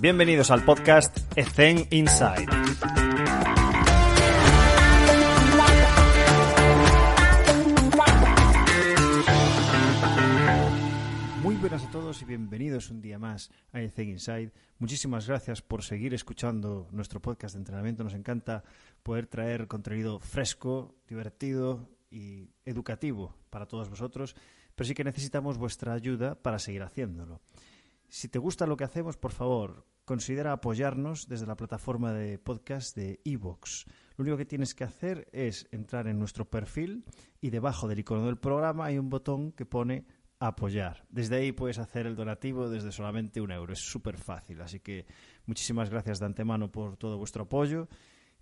Bienvenidos al podcast Ethen Inside. Muy buenas a todos y bienvenidos un día más a Ethen Inside. Muchísimas gracias por seguir escuchando nuestro podcast de entrenamiento. Nos encanta poder traer contenido fresco, divertido y educativo para todos vosotros, pero sí que necesitamos vuestra ayuda para seguir haciéndolo. Si te gusta lo que hacemos, por favor, considera apoyarnos desde la plataforma de podcast de Evox. Lo único que tienes que hacer es entrar en nuestro perfil y debajo del icono del programa hay un botón que pone apoyar. Desde ahí puedes hacer el donativo desde solamente un euro. Es súper fácil. Así que muchísimas gracias de antemano por todo vuestro apoyo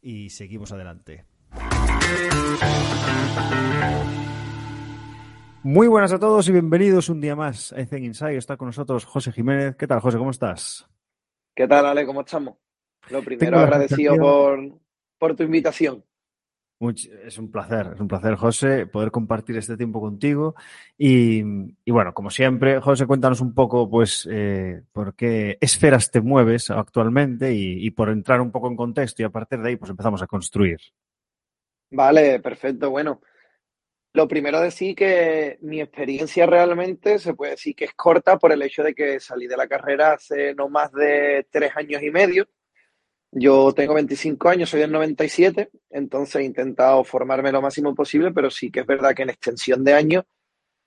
y seguimos adelante. Muy buenas a todos y bienvenidos un día más a Ethen Inside. Está con nosotros José Jiménez. ¿Qué tal, José? ¿Cómo estás? ¿Qué tal, Ale? ¿Cómo estamos? Lo primero, agradecido por, por, tu invitación. es un placer, es un placer, José, poder compartir este tiempo contigo. Y, bueno, como siempre, José, cuéntanos un poco, pues, eh, por qué esferas te mueves actualmente y, y por entrar un poco en contexto y a partir de ahí, pues empezamos a construir. Vale, perfecto. Bueno, lo primero decir que mi experiencia realmente se puede decir que es corta por el hecho de que salí de la carrera hace no más de tres años y medio. Yo tengo 25 años, soy del 97, entonces he intentado formarme lo máximo posible, pero sí que es verdad que en extensión de años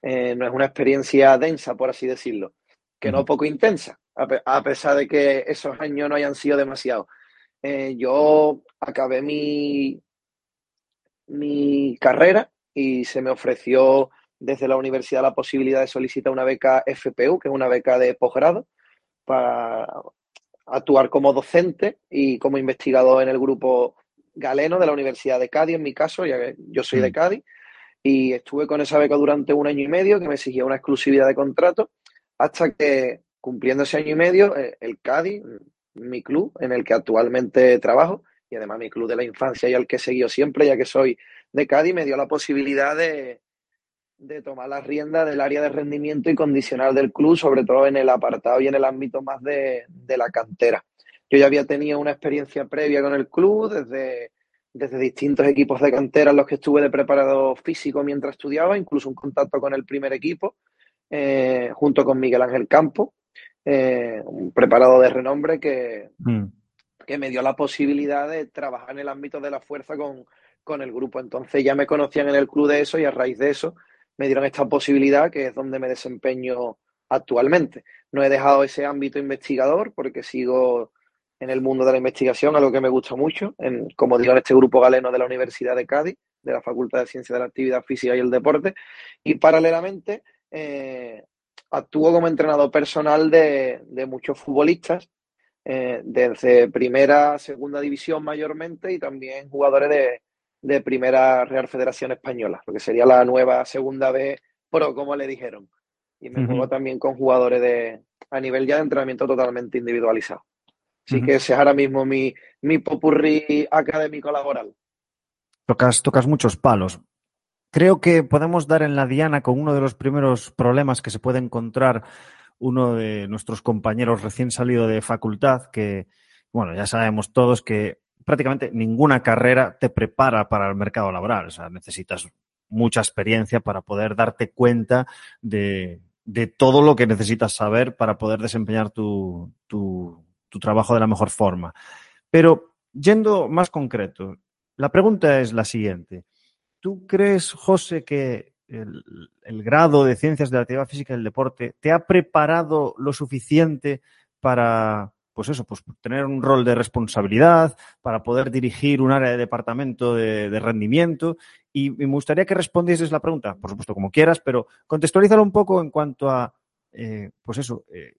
eh, no es una experiencia densa, por así decirlo, que no poco intensa, a, pesar de que esos años no hayan sido demasiado. Eh, yo acabé mi, mi carrera y se me ofreció desde la universidad la posibilidad de solicitar una beca FPU, que es una beca de posgrado, para actuar como docente y como investigador en el grupo galeno de la Universidad de Cádiz, en mi caso, ya que yo soy de mm. Cádiz, y estuve con esa beca durante un año y medio, que me exigía una exclusividad de contrato, hasta que, cumpliendo ese año y medio, eh, el Cádiz, mi club en el que actualmente trabajo, y además mi club de la infancia y al que he seguido siempre, ya que soy de Cádiz, me dio la posibilidad de, tomar las riendas del área de rendimiento y condicional del club, sobre todo en el apartado y en el ámbito más de, la cantera. Yo ya había tenido una experiencia previa con el club desde, desde distintos equipos de cantera en los que estuve de preparado físico mientras estudiaba, incluso un contacto con el primer equipo, eh, junto con Miguel Ángel Campo, eh, un preparado de renombre que, mm que me dio la posibilidad de trabajar en el ámbito de la fuerza con, el grupo. Entonces ya me conocían en el club de eso y a raíz de eso me dieron esta posibilidad que es donde me desempeño actualmente. No he dejado ese ámbito investigador porque sigo en el mundo de la investigación, algo que me gusta mucho, en, como digo, en este grupo galeno de la Universidad de Cádiz, de la Facultad de Ciencias de la Actividad Física y el Deporte, y paralelamente eh, actúo como entrenador personal de, de muchos futbolistas eh, desde primera, segunda división mayormente y también jugadores de, de, primera Real Federación Española, lo que sería la nueva segunda B pro, como le dijeron. Y me juego también con jugadores de, a nivel ya de entrenamiento totalmente individualizado. Así que ese es ahora mismo mi, mi popurrí académico laboral. Tocas, tocas muchos palos. Creo que podemos dar en la diana con uno de los primeros problemas que se puede encontrar uno de nuestros compañeros recién salido de facultad, que, bueno, ya sabemos todos que prácticamente ninguna carrera te prepara para el mercado laboral. O sea, necesitas mucha experiencia para poder darte cuenta de, todo lo que necesitas saber para poder desempeñar tu, tu, tu trabajo de la mejor forma. Pero yendo más concreto, la pregunta es la siguiente. ¿Tú crees, José, que el, grado de ciencias de la actividad física y el deporte te ha preparado lo suficiente para, pues eso, pues tener un rol de responsabilidad, para poder dirigir un área de departamento de, rendimiento. Y, me gustaría que respondieses la pregunta, por supuesto, como quieras, pero contextualízalo un poco en cuanto a, eh, pues eso, eh,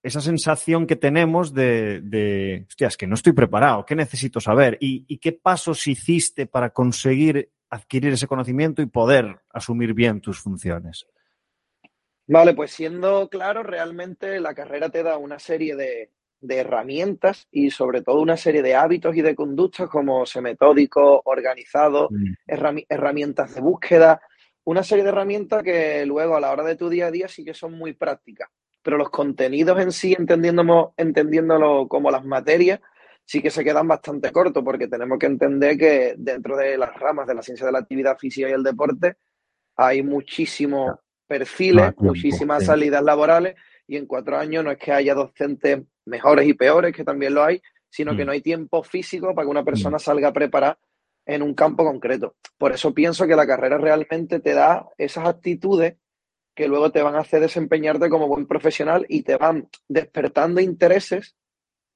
esa sensación que tenemos de, de, hostias, que no estoy preparado, ¿qué necesito saber? ¿Y, y qué pasos hiciste para conseguir adquirir ese conocimiento y poder asumir bien tus funciones? Vale, pues siendo claro, realmente la carrera te da una serie de, de herramientas y sobre todo una serie de hábitos y de conductas como ser metódico, organizado, mm. herramientas de búsqueda, una serie de herramientas que luego a la hora de tu día a día sí que son muy prácticas, pero los contenidos en sí, entendiéndolo, entendiéndolo como las materias, sí que se quedan bastante cortos porque tenemos que entender que dentro de las ramas de la ciencia de la actividad física y el deporte hay muchísimos perfiles, muchísimas salidas laborales y en cuatro años no es que haya docentes mejores y peores, que también lo hay, sino que mm. no hay tiempo físico para que una persona mm. salga preparada en un campo concreto. Por eso pienso que la carrera realmente te da esas actitudes que luego te van a hacer desempeñarte como buen profesional y te van despertando intereses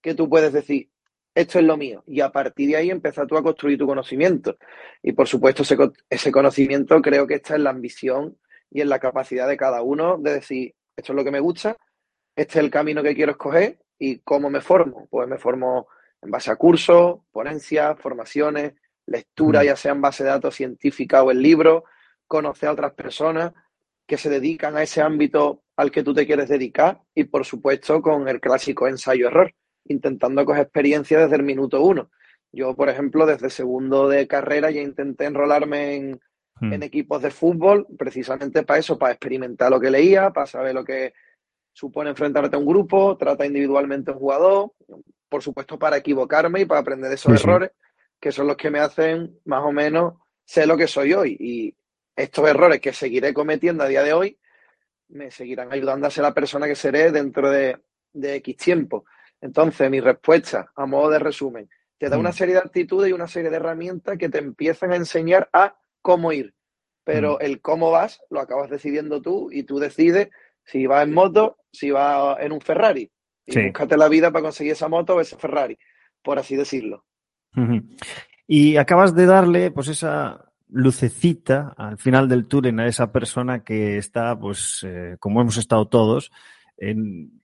que tú puedes decir, esto es lo mío. Y a partir de ahí empezar tú a construir tu conocimiento. Y por supuesto, ese, ese conocimiento creo que está en la ambición y en la capacidad de cada uno de decir, esto es lo que me gusta, este es el camino que quiero escoger ¿Y cómo me formo? Pues me formo en base a cursos, ponencias, formaciones, lectura, ya sea en base de datos científica o en libros, conocer a otras personas que se dedican a ese ámbito al que tú te quieres dedicar y, por supuesto, con el clásico ensayo-error, intentando coger experiencia desde el minuto uno. Yo, por ejemplo, desde segundo de carrera ya intenté enrolarme en, hmm. en equipos de fútbol, precisamente para eso, para experimentar lo que leía, para saber lo que supone enfrentarte a un grupo, trata individualmente a un jugador, por supuesto para equivocarme y para aprender esos errores, que son los que me hacen más o menos ser lo que soy hoy. Y estos errores que seguiré cometiendo a día de hoy me seguirán ayudando a ser la persona que seré dentro de, de X tiempo. Entonces, mi respuesta, a modo de resumen, te da una mm. serie de actitudes y una serie de herramientas que te empiezan a enseñar a cómo ir. Pero mm. el cómo vas lo acabas decidiendo tú y tú decides si vas en moto, si vas en un Ferrari. Y búscate la vida para conseguir esa moto o ese Ferrari, por así decirlo. Y acabas de darle, pues, esa lucecita al final del túnel a esa persona que está, pues, eh, como hemos estado todos, en,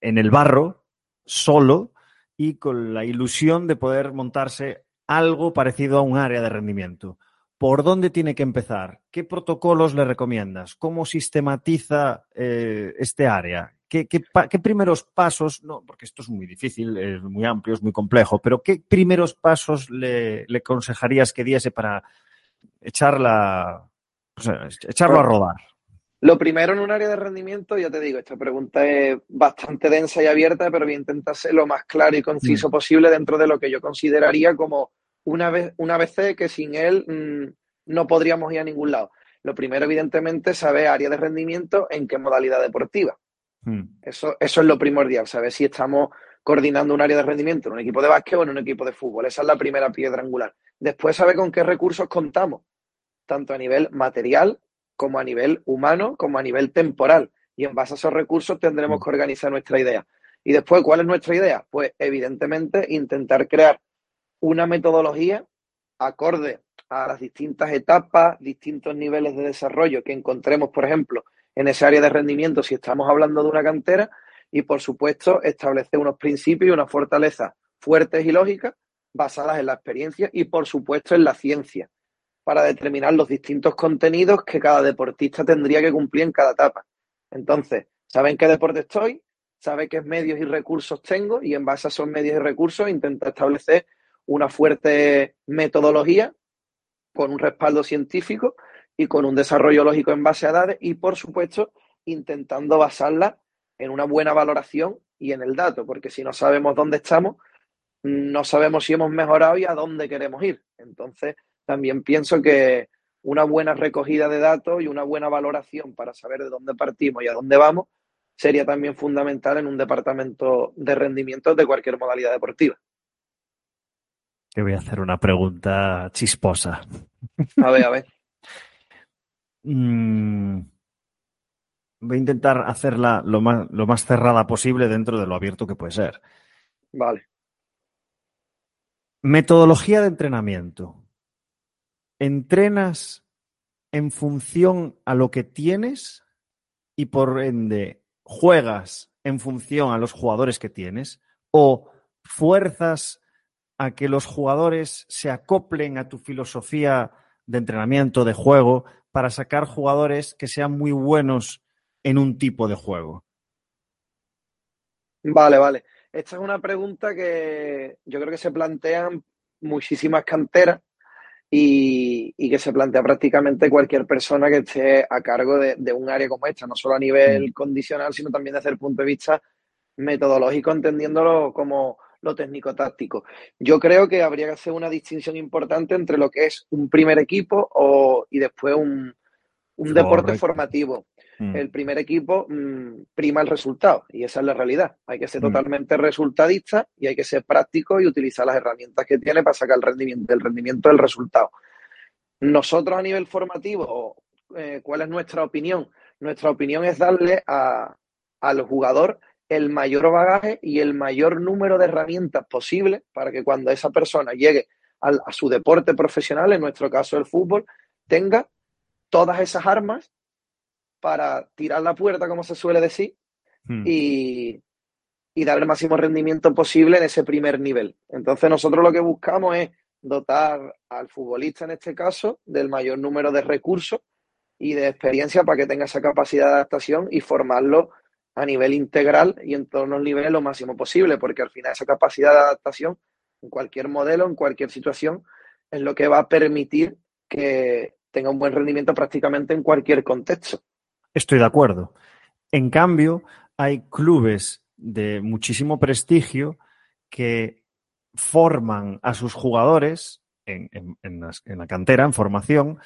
en el barro, solo y con la ilusión de poder montarse algo parecido a un área de rendimiento. ¿Por dónde tiene que empezar? ¿Qué protocolos le recomiendas? ¿Cómo sistematiza eh, este área? ¿Qué, primeros pasos? No, porque esto es muy difícil, es muy amplio, es muy complejo, pero ¿qué primeros pasos le, aconsejarías que diese para echarla, echarlo a rodar? Lo primero en un área de rendimiento, ya te digo, esta pregunta es bastante densa y abierta, pero voy a intentar ser lo más claro y conciso posible dentro de lo que yo consideraría como una, vez, una BC que sin él mm, no podríamos ir a ningún lado. Lo primero, evidentemente, es saber área de rendimiento en qué modalidad deportiva. Hmm. Eso, eso es lo primordial, saber si estamos coordinando un área de rendimiento en un equipo de básquet o en un equipo de fútbol. Esa es la primera piedra angular. Después, saber con qué recursos contamos, tanto a nivel material como a nivel humano, como a nivel temporal. Y en base a esos recursos tendremos hmm. que organizar nuestra idea. Y después, ¿cuál es nuestra idea? Pues evidentemente intentar crear una metodología acorde a las distintas etapas, distintos niveles de desarrollo que encontremos, por ejemplo, en ese área de rendimiento si estamos hablando de una cantera y, por supuesto, establecer unos principios y unas fortalezas fuertes y lógicas basadas en la experiencia y, por supuesto, en la ciencia para determinar los distintos contenidos que cada deportista tendría que cumplir en cada etapa. Entonces, ¿saben qué deporte estoy? ¿Sabe qué medios y recursos tengo? Y en base a esos medios y recursos intenta establecer una fuerte metodología con un respaldo científico y con un desarrollo lógico en base a datos y, por supuesto, intentando basarla en una buena valoración y en el dato, porque si no sabemos dónde estamos, no sabemos si hemos mejorado y a dónde queremos ir. Entonces, también pienso que una buena recogida de datos y una buena valoración para saber de dónde partimos y a dónde vamos sería también fundamental en un departamento de rendimiento de cualquier modalidad deportiva. Te voy a hacer una pregunta chisposa. A ver, a ver. Mm, voy a intentar hacerla lo más, lo más cerrada posible dentro de lo abierto que puede ser. Vale. Metodología de entrenamiento. ¿Entrenas en función a lo que tienes y por ende juegas en función a los jugadores que tienes o fuerzas a que los jugadores se acoplen a tu filosofía de entrenamiento, de juego, para sacar jugadores que sean muy buenos en un tipo de juego? Vale, vale. Esta es una pregunta que yo creo que se plantean muchísimas canteras y, que se plantea prácticamente cualquier persona que esté a cargo de, un área como esta, no solo a nivel mm. condicional, sino también desde el punto de vista metodológico, entendiéndolo como lo técnico-táctico. Yo creo que habría que hacer una distinción importante entre lo que es un primer equipo o, y después un, un deporte formativo. Mm. El primer equipo mm, prima el resultado y esa es la realidad. Hay que ser mm. totalmente resultadista y hay que ser práctico y utilizar las herramientas que tiene para sacar el rendimiento, el rendimiento del resultado. Nosotros a nivel formativo, eh, ¿cuál es nuestra opinión? Nuestra opinión es darle a, al jugador el mayor bagaje y el mayor número de herramientas posible para que cuando esa persona llegue a su deporte profesional, en nuestro caso el fútbol, tenga todas esas armas para tirar la puerta, como se suele decir, hmm. y, dar el máximo rendimiento posible en ese primer nivel. Entonces nosotros lo que buscamos es dotar al futbolista, en este caso, del mayor número de recursos y de experiencia para que tenga esa capacidad de adaptación y formarlo a nivel integral y en todos los niveles lo máximo posible, porque al final esa capacidad de adaptación en cualquier modelo, en cualquier situación, es lo que va a permitir que tenga un buen rendimiento prácticamente en cualquier contexto. Estoy de acuerdo. En cambio, hay clubes de muchísimo prestigio que forman a sus jugadores en, la cantera, en formación,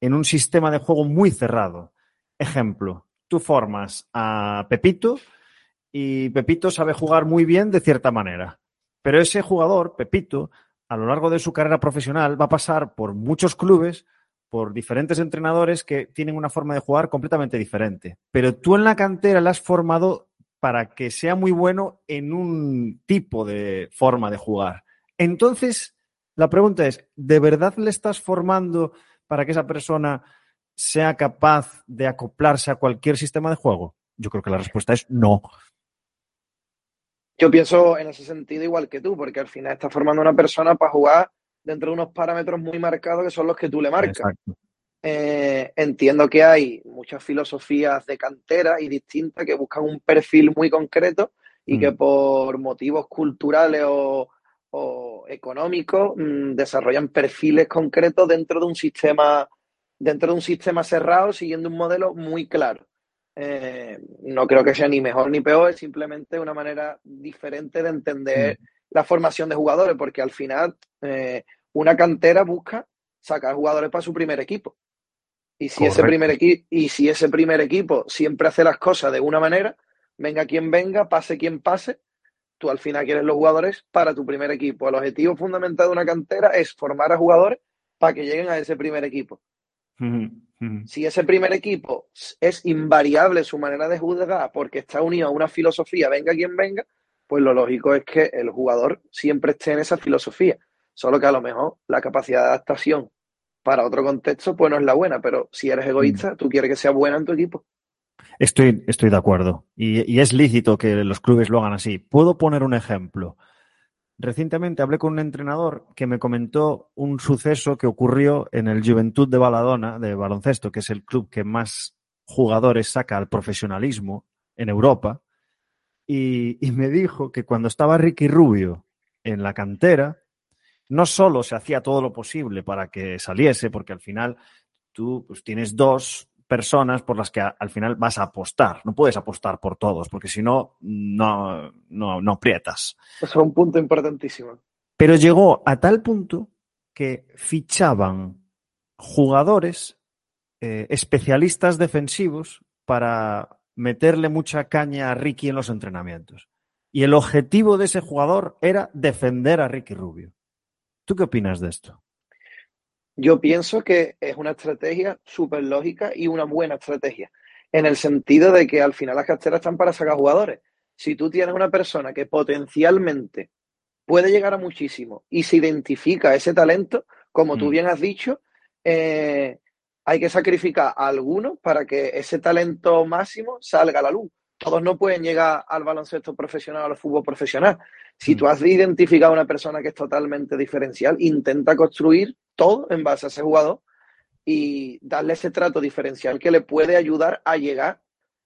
en un sistema de juego muy cerrado. Ejemplo, tú formas a Pepito y Pepito sabe jugar muy bien de cierta manera. Pero ese jugador, Pepito, a lo largo de su carrera profesional va a pasar por muchos clubes por diferentes entrenadores que tienen una forma de jugar completamente diferente. Pero tú en la cantera la has formado para que sea muy bueno en un tipo de forma de jugar. Entonces, la pregunta es, ¿de verdad le estás formando para que esa persona sea capaz de acoplarse a cualquier sistema de juego? Yo creo que la respuesta es no. Yo pienso en ese sentido igual que tú, porque al final estás formando una persona para jugar dentro de unos parámetros muy marcados que son los que tú le marcas. Eh, entiendo que hay muchas filosofías de cantera y distintas que buscan un perfil muy concreto y que mm. por motivos culturales o, económicos mm, desarrollan perfiles concretos dentro de un sistema dentro de un sistema cerrado siguiendo un modelo muy claro. Eh, no creo que sea ni mejor ni peor, es simplemente una manera diferente de entender mm la formación de jugadores, porque al final eh, una cantera busca sacar jugadores para su primer equipo. Y si, ese primer equipo y si ese primer equipo siempre hace las cosas de una manera, venga quien venga, pase quien pase, tú al final quieres los jugadores para tu primer equipo. El objetivo fundamental de una cantera es formar a jugadores para que lleguen a ese primer equipo. Si ese primer equipo es invariable su manera de jugar porque está unido a una filosofía, venga quien venga, pues lo lógico es que el jugador siempre esté en esa filosofía. Solo que a lo mejor la capacidad de adaptación para otro contexto, pues no es la buena, pero si eres egoísta, mm. tú quieres que sea buena en tu equipo. Estoy, estoy de acuerdo. Y, es lícito que los clubes lo hagan así. Puedo poner un ejemplo. Recientemente hablé con un entrenador que me comentó un suceso que ocurrió en el Juventud de Baladona, de baloncesto, que es el club que más jugadores saca al profesionalismo en Europa. Y, me dijo que cuando estaba Ricky Rubio en la cantera, no solo se hacía todo lo posible para que saliese, porque al final tú pues, tienes dos personas por las que al final vas a apostar. No puedes apostar por todos, porque si no, no, no, no aprietas. Eso es un punto importantísimo. Pero llegó a tal punto que fichaban jugadores eh, especialistas defensivos para meterle mucha caña a Ricky en los entrenamientos. Y el objetivo de ese jugador era defender a Ricky Rubio. ¿Tú qué opinas de esto? Yo pienso que es una estrategia súper lógica y una buena estrategia, en el sentido de que al final las carteras están para sacar jugadores. Si tú tienes una persona que potencialmente puede llegar a muchísimo y se identifica ese talento, como tú mm. bien has dicho, eh, hay que sacrificar a algunos para que ese talento máximo salga a la luz. todos no pueden llegar al baloncesto profesional al fútbol profesional. Si tú has identificado a una persona que es totalmente diferencial, intenta construir todo en base a ese jugador y darle ese trato diferencial que le puede ayudar a llegar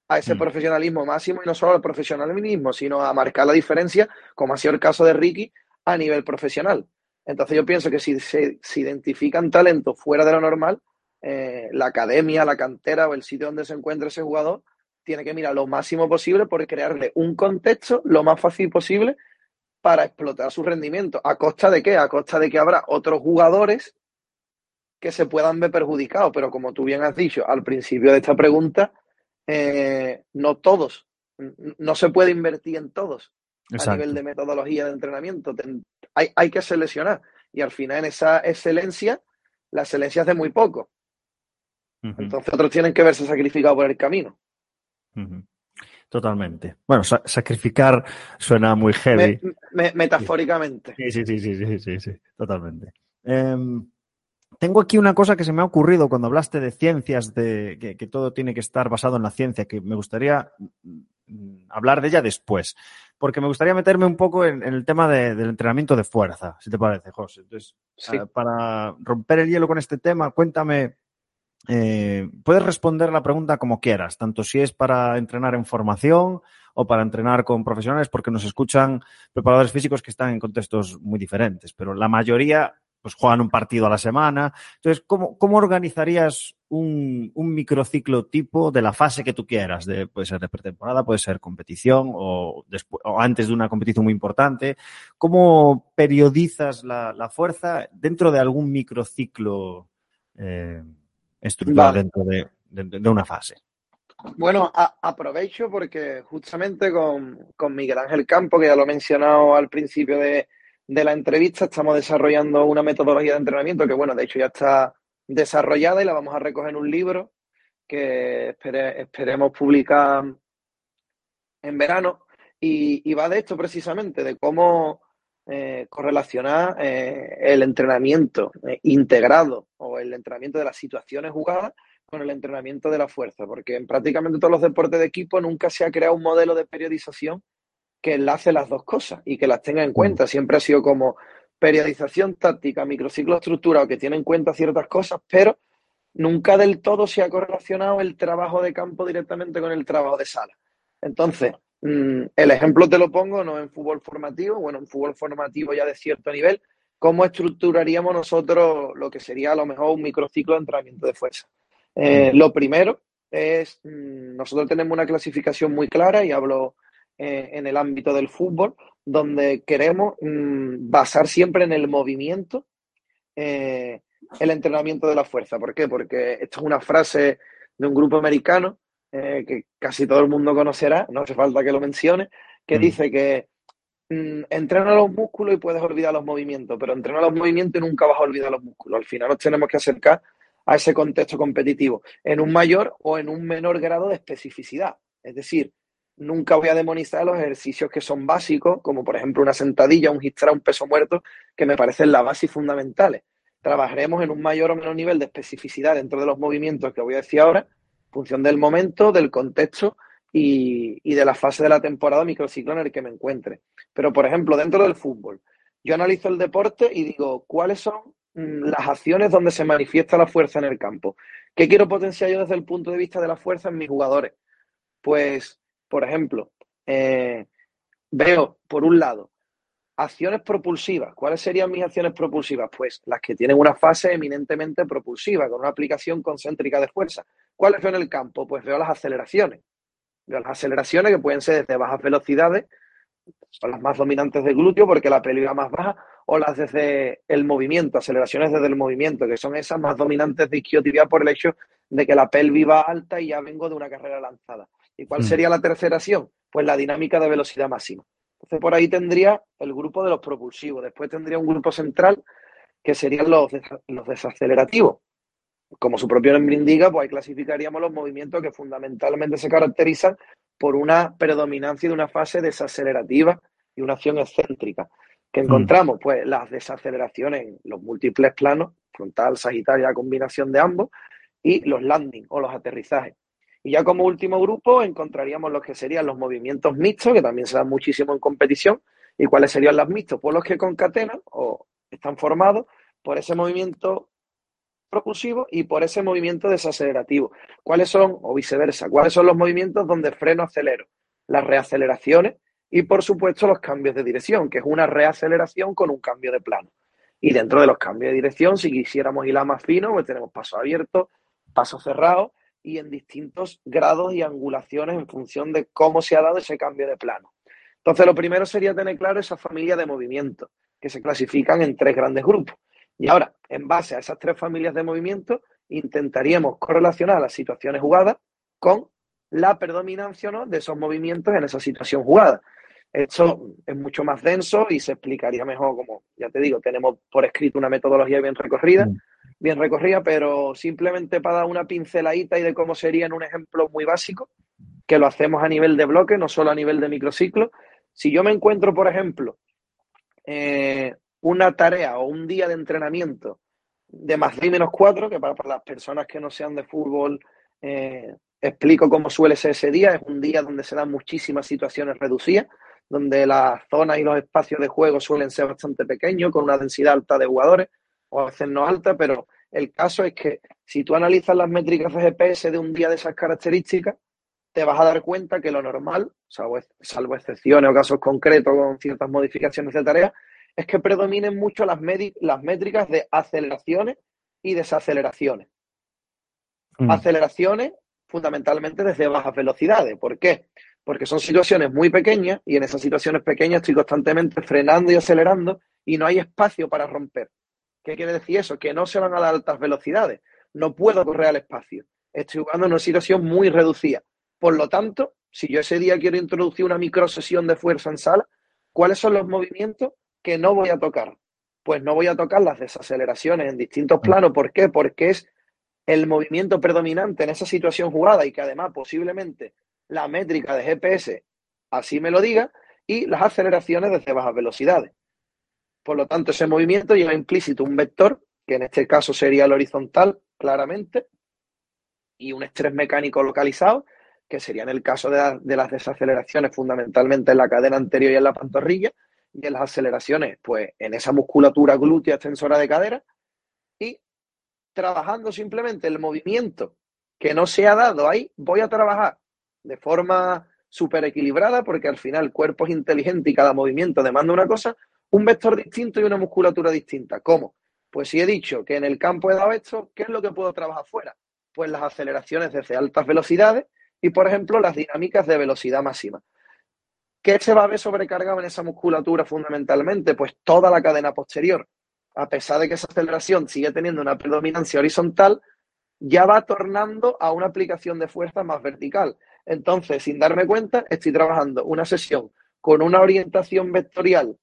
a ese profesionalismo máximo y no solo al profesionalismo, sino a marcar la diferencia, como ha sido el caso de Ricky, a nivel profesional. Entonces yo pienso que si se, identifican talentos fuera de lo normal, eh, la academia, la cantera o el sitio donde se encuentra ese jugador tiene que mirar lo máximo posible por crearle un contexto lo más fácil posible para explotar su rendimiento. ¿A costa de qué? A costa de que habrá otros jugadores que se puedan ver perjudicados. Pero como tú bien has dicho al principio de esta pregunta, eh, no todos, no se puede invertir en todos a nivel de metodología de entrenamiento. Hay, hay, que seleccionar y al final en esa excelencia, la excelencia es de muy poco. Entonces otros tienen que verse sacrificados por el camino. Totalmente. Bueno, sacrificar suena muy heavy. metafóricamente. Sí, sí, sí, sí, sí, sí, totalmente. Em, tengo aquí una cosa que se me ha ocurrido cuando hablaste de ciencias, de que, todo tiene que estar basado en la ciencia, que me gustaría mm, hablar de ella después, porque me gustaría meterme un poco en, el tema del entrenamiento de fuerza, si te parece, José. Entonces, para romper el hielo con este tema, cuéntame eh, puedes responder la pregunta como quieras, tanto si es para entrenar en formación o para entrenar con profesionales, porque nos escuchan preparadores físicos que están en contextos muy diferentes, pero la mayoría pues juegan un partido a la semana. Entonces, ¿cómo, organizarías un, microciclo tipo de la fase que tú quieras? De, puede ser de pretemporada, puede ser competición o, después, o antes de una competición muy importante. ¿Cómo periodizas la, fuerza dentro de algún microciclo? Eh, estructural dentro de, una fase. Bueno, aprovecho porque justamente con, Miguel Ángel Campo, que ya lo he mencionado al principio de, la entrevista, estamos desarrollando una metodología de entrenamiento que, bueno, de hecho ya está desarrollada y la vamos a recoger en un libro que esperemos publicar en verano. Y, y, va de esto precisamente, de cómo eh, correlacionar eh, el entrenamiento eh, integrado o el entrenamiento de las situaciones jugadas con el entrenamiento de la fuerza, porque en prácticamente todos los deportes de equipo nunca se ha creado un modelo de periodización que enlace las dos cosas y que las tenga en cuenta. Mm. Siempre ha sido como periodización táctica, microciclo estructurado, que tiene en cuenta ciertas cosas, pero nunca del todo se ha correlacionado el trabajo de campo directamente con el trabajo de sala. Entonces, el ejemplo te lo pongo, no en fútbol formativo, bueno, en fútbol formativo ya de cierto nivel, ¿cómo estructuraríamos nosotros lo que sería a lo mejor un microciclo de entrenamiento de fuerza? Eh, lo primero es, mm, nosotros tenemos una clasificación muy clara y hablo eh, en el ámbito del fútbol, donde queremos mm, basar siempre en el movimiento eh, el entrenamiento de la fuerza. ¿Por qué? Porque esto es una frase de un grupo americano eh, que casi todo el mundo conocerá, no hace falta que lo mencione, que mm. dice que mm, entrena los músculos y puedes olvidar los movimientos, pero entrena los movimientos y nunca vas a olvidar los músculos. Al final nos tenemos que acercar a ese contexto competitivo en un mayor o en un menor grado de especificidad. Es decir, nunca voy a demonizar los ejercicios que son básicos, como por ejemplo una sentadilla, un gistra, un peso muerto, que me parecen la base y fundamentales. Trabajaremos en un mayor o menor nivel de especificidad dentro de los movimientos que voy a decir ahora, función del momento, del contexto y, de la fase de la temporada microciclo en el que me encuentre. Pero, por ejemplo, dentro del fútbol, yo analizo el deporte y digo, ¿cuáles son mm, las acciones donde se manifiesta la fuerza en el campo? ¿Qué quiero potenciar yo desde el punto de vista de la fuerza en mis jugadores? Pues, por ejemplo, eh, veo, por un lado, acciones propulsivas. ¿Cuáles serían mis acciones propulsivas? Pues las que tienen una fase eminentemente propulsiva, con una aplicación concéntrica de fuerza. ¿Cuáles veo en el campo? Pues veo las aceleraciones. Veo las aceleraciones que pueden ser desde bajas velocidades, o las más dominantes del glúteo porque la pelvis va más baja, o las desde el movimiento, aceleraciones desde el movimiento, que son esas más dominantes de isquiotibia por el hecho de que la pelvis va alta y ya vengo de una carrera lanzada. ¿Y cuál mm. sería la tercera acción? Pues la dinámica de velocidad máxima. Entonces por ahí tendría el grupo de los propulsivos. Después tendría un grupo central que serían los, los desacelerativos como su propio nombre indica, pues ahí clasificaríamos los movimientos que fundamentalmente se caracterizan por una predominancia de una fase desacelerativa y una acción excéntrica. que mm. encontramos? Pues las desaceleraciones en los múltiples planos, frontal, sagitaria, combinación de ambos, y los landing o los aterrizajes. Y ya como último grupo encontraríamos los que serían los movimientos mixtos, que también se dan muchísimo en competición. ¿Y cuáles serían los mixtos? Pues los que concatenan o están formados por ese movimiento propulsivo y por ese movimiento desacelerativo. ¿Cuáles son, o viceversa, cuáles son los movimientos donde freno acelero? Las reaceleraciones y, por supuesto, los cambios de dirección, que es una reaceleración con un cambio de plano. Y dentro de los cambios de dirección, si quisiéramos a más fino, pues tenemos paso abierto, paso cerrado y en distintos grados y angulaciones en función de cómo se ha dado ese cambio de plano. Entonces, lo primero sería tener claro esa familia de movimientos, que se clasifican en tres grandes grupos. Y ahora, en base a esas tres familias de movimientos, intentaríamos correlacionar las situaciones jugadas con la predominancia ¿no? de esos movimientos en esa situación jugada. Esto es mucho más denso y se explicaría mejor, como ya te digo, tenemos por escrito una metodología bien recorrida, mm. bien recorrida, pero simplemente para dar una pinceladita y de cómo sería en un ejemplo muy básico, que lo hacemos a nivel de bloque, no solo a nivel de microciclo. Si yo me encuentro, por ejemplo, eh, una tarea o un día de entrenamiento de más de menos cuatro, que para, las personas que no sean de fútbol, eh, explico cómo suele ser ese día. Es un día donde se dan muchísimas situaciones reducidas, donde las zonas y los espacios de juego suelen ser bastante pequeños, con una densidad alta de jugadores, o a veces no alta, pero el caso es que si tú analizas las métricas de GPS de un día de esas características, te vas a dar cuenta que lo normal, salvo, salvo excepciones o casos concretos con ciertas modificaciones de tareas, es que predominen mucho las, las métricas de aceleraciones y desaceleraciones. Mm. Aceleraciones fundamentalmente desde bajas velocidades. ¿Por qué? Porque son situaciones muy pequeñas y en esas situaciones pequeñas estoy constantemente frenando y acelerando y no hay espacio para romper. ¿Qué quiere decir eso? Que no se van a las altas velocidades. No puedo correr al espacio. Estoy jugando en una situación muy reducida. Por lo tanto, si yo ese día quiero introducir una microsesión de fuerza en sala, ¿cuáles son los movimientos que no voy a tocar? Pues no voy a tocar las desaceleraciones en distintos planos. ¿Por qué? Porque es el movimiento predominante en esa situación jugada y que además posiblemente la métrica de GPS así me lo diga, y las aceleraciones desde bajas velocidades. Por lo tanto, ese movimiento lleva implícito un vector, que en este caso sería el horizontal, claramente, y un estrés mecánico localizado, que sería en el caso de, de las desaceleraciones fundamentalmente en la cadena anterior y en la pantorrilla, y en las aceleraciones, pues en esa musculatura glútea extensora de cadera, y trabajando simplemente el movimiento que no se ha dado ahí, voy a trabajar de forma súper equilibrada, porque al final el cuerpo es inteligente y cada movimiento demanda una cosa, un vector distinto y una musculatura distinta. ¿Cómo? Pues si he dicho que en el campo he dado esto, ¿qué es lo que puedo trabajar fuera? Pues las aceleraciones desde altas velocidades y, por ejemplo, las dinámicas de velocidad máxima. ¿Qué se va a ver sobrecargado en esa musculatura fundamentalmente? Pues toda la cadena posterior. A pesar de que esa aceleración sigue teniendo una predominancia horizontal, ya va tornando a una aplicación de fuerza más vertical. Entonces, sin darme cuenta, estoy trabajando una sesión con una orientación vectorial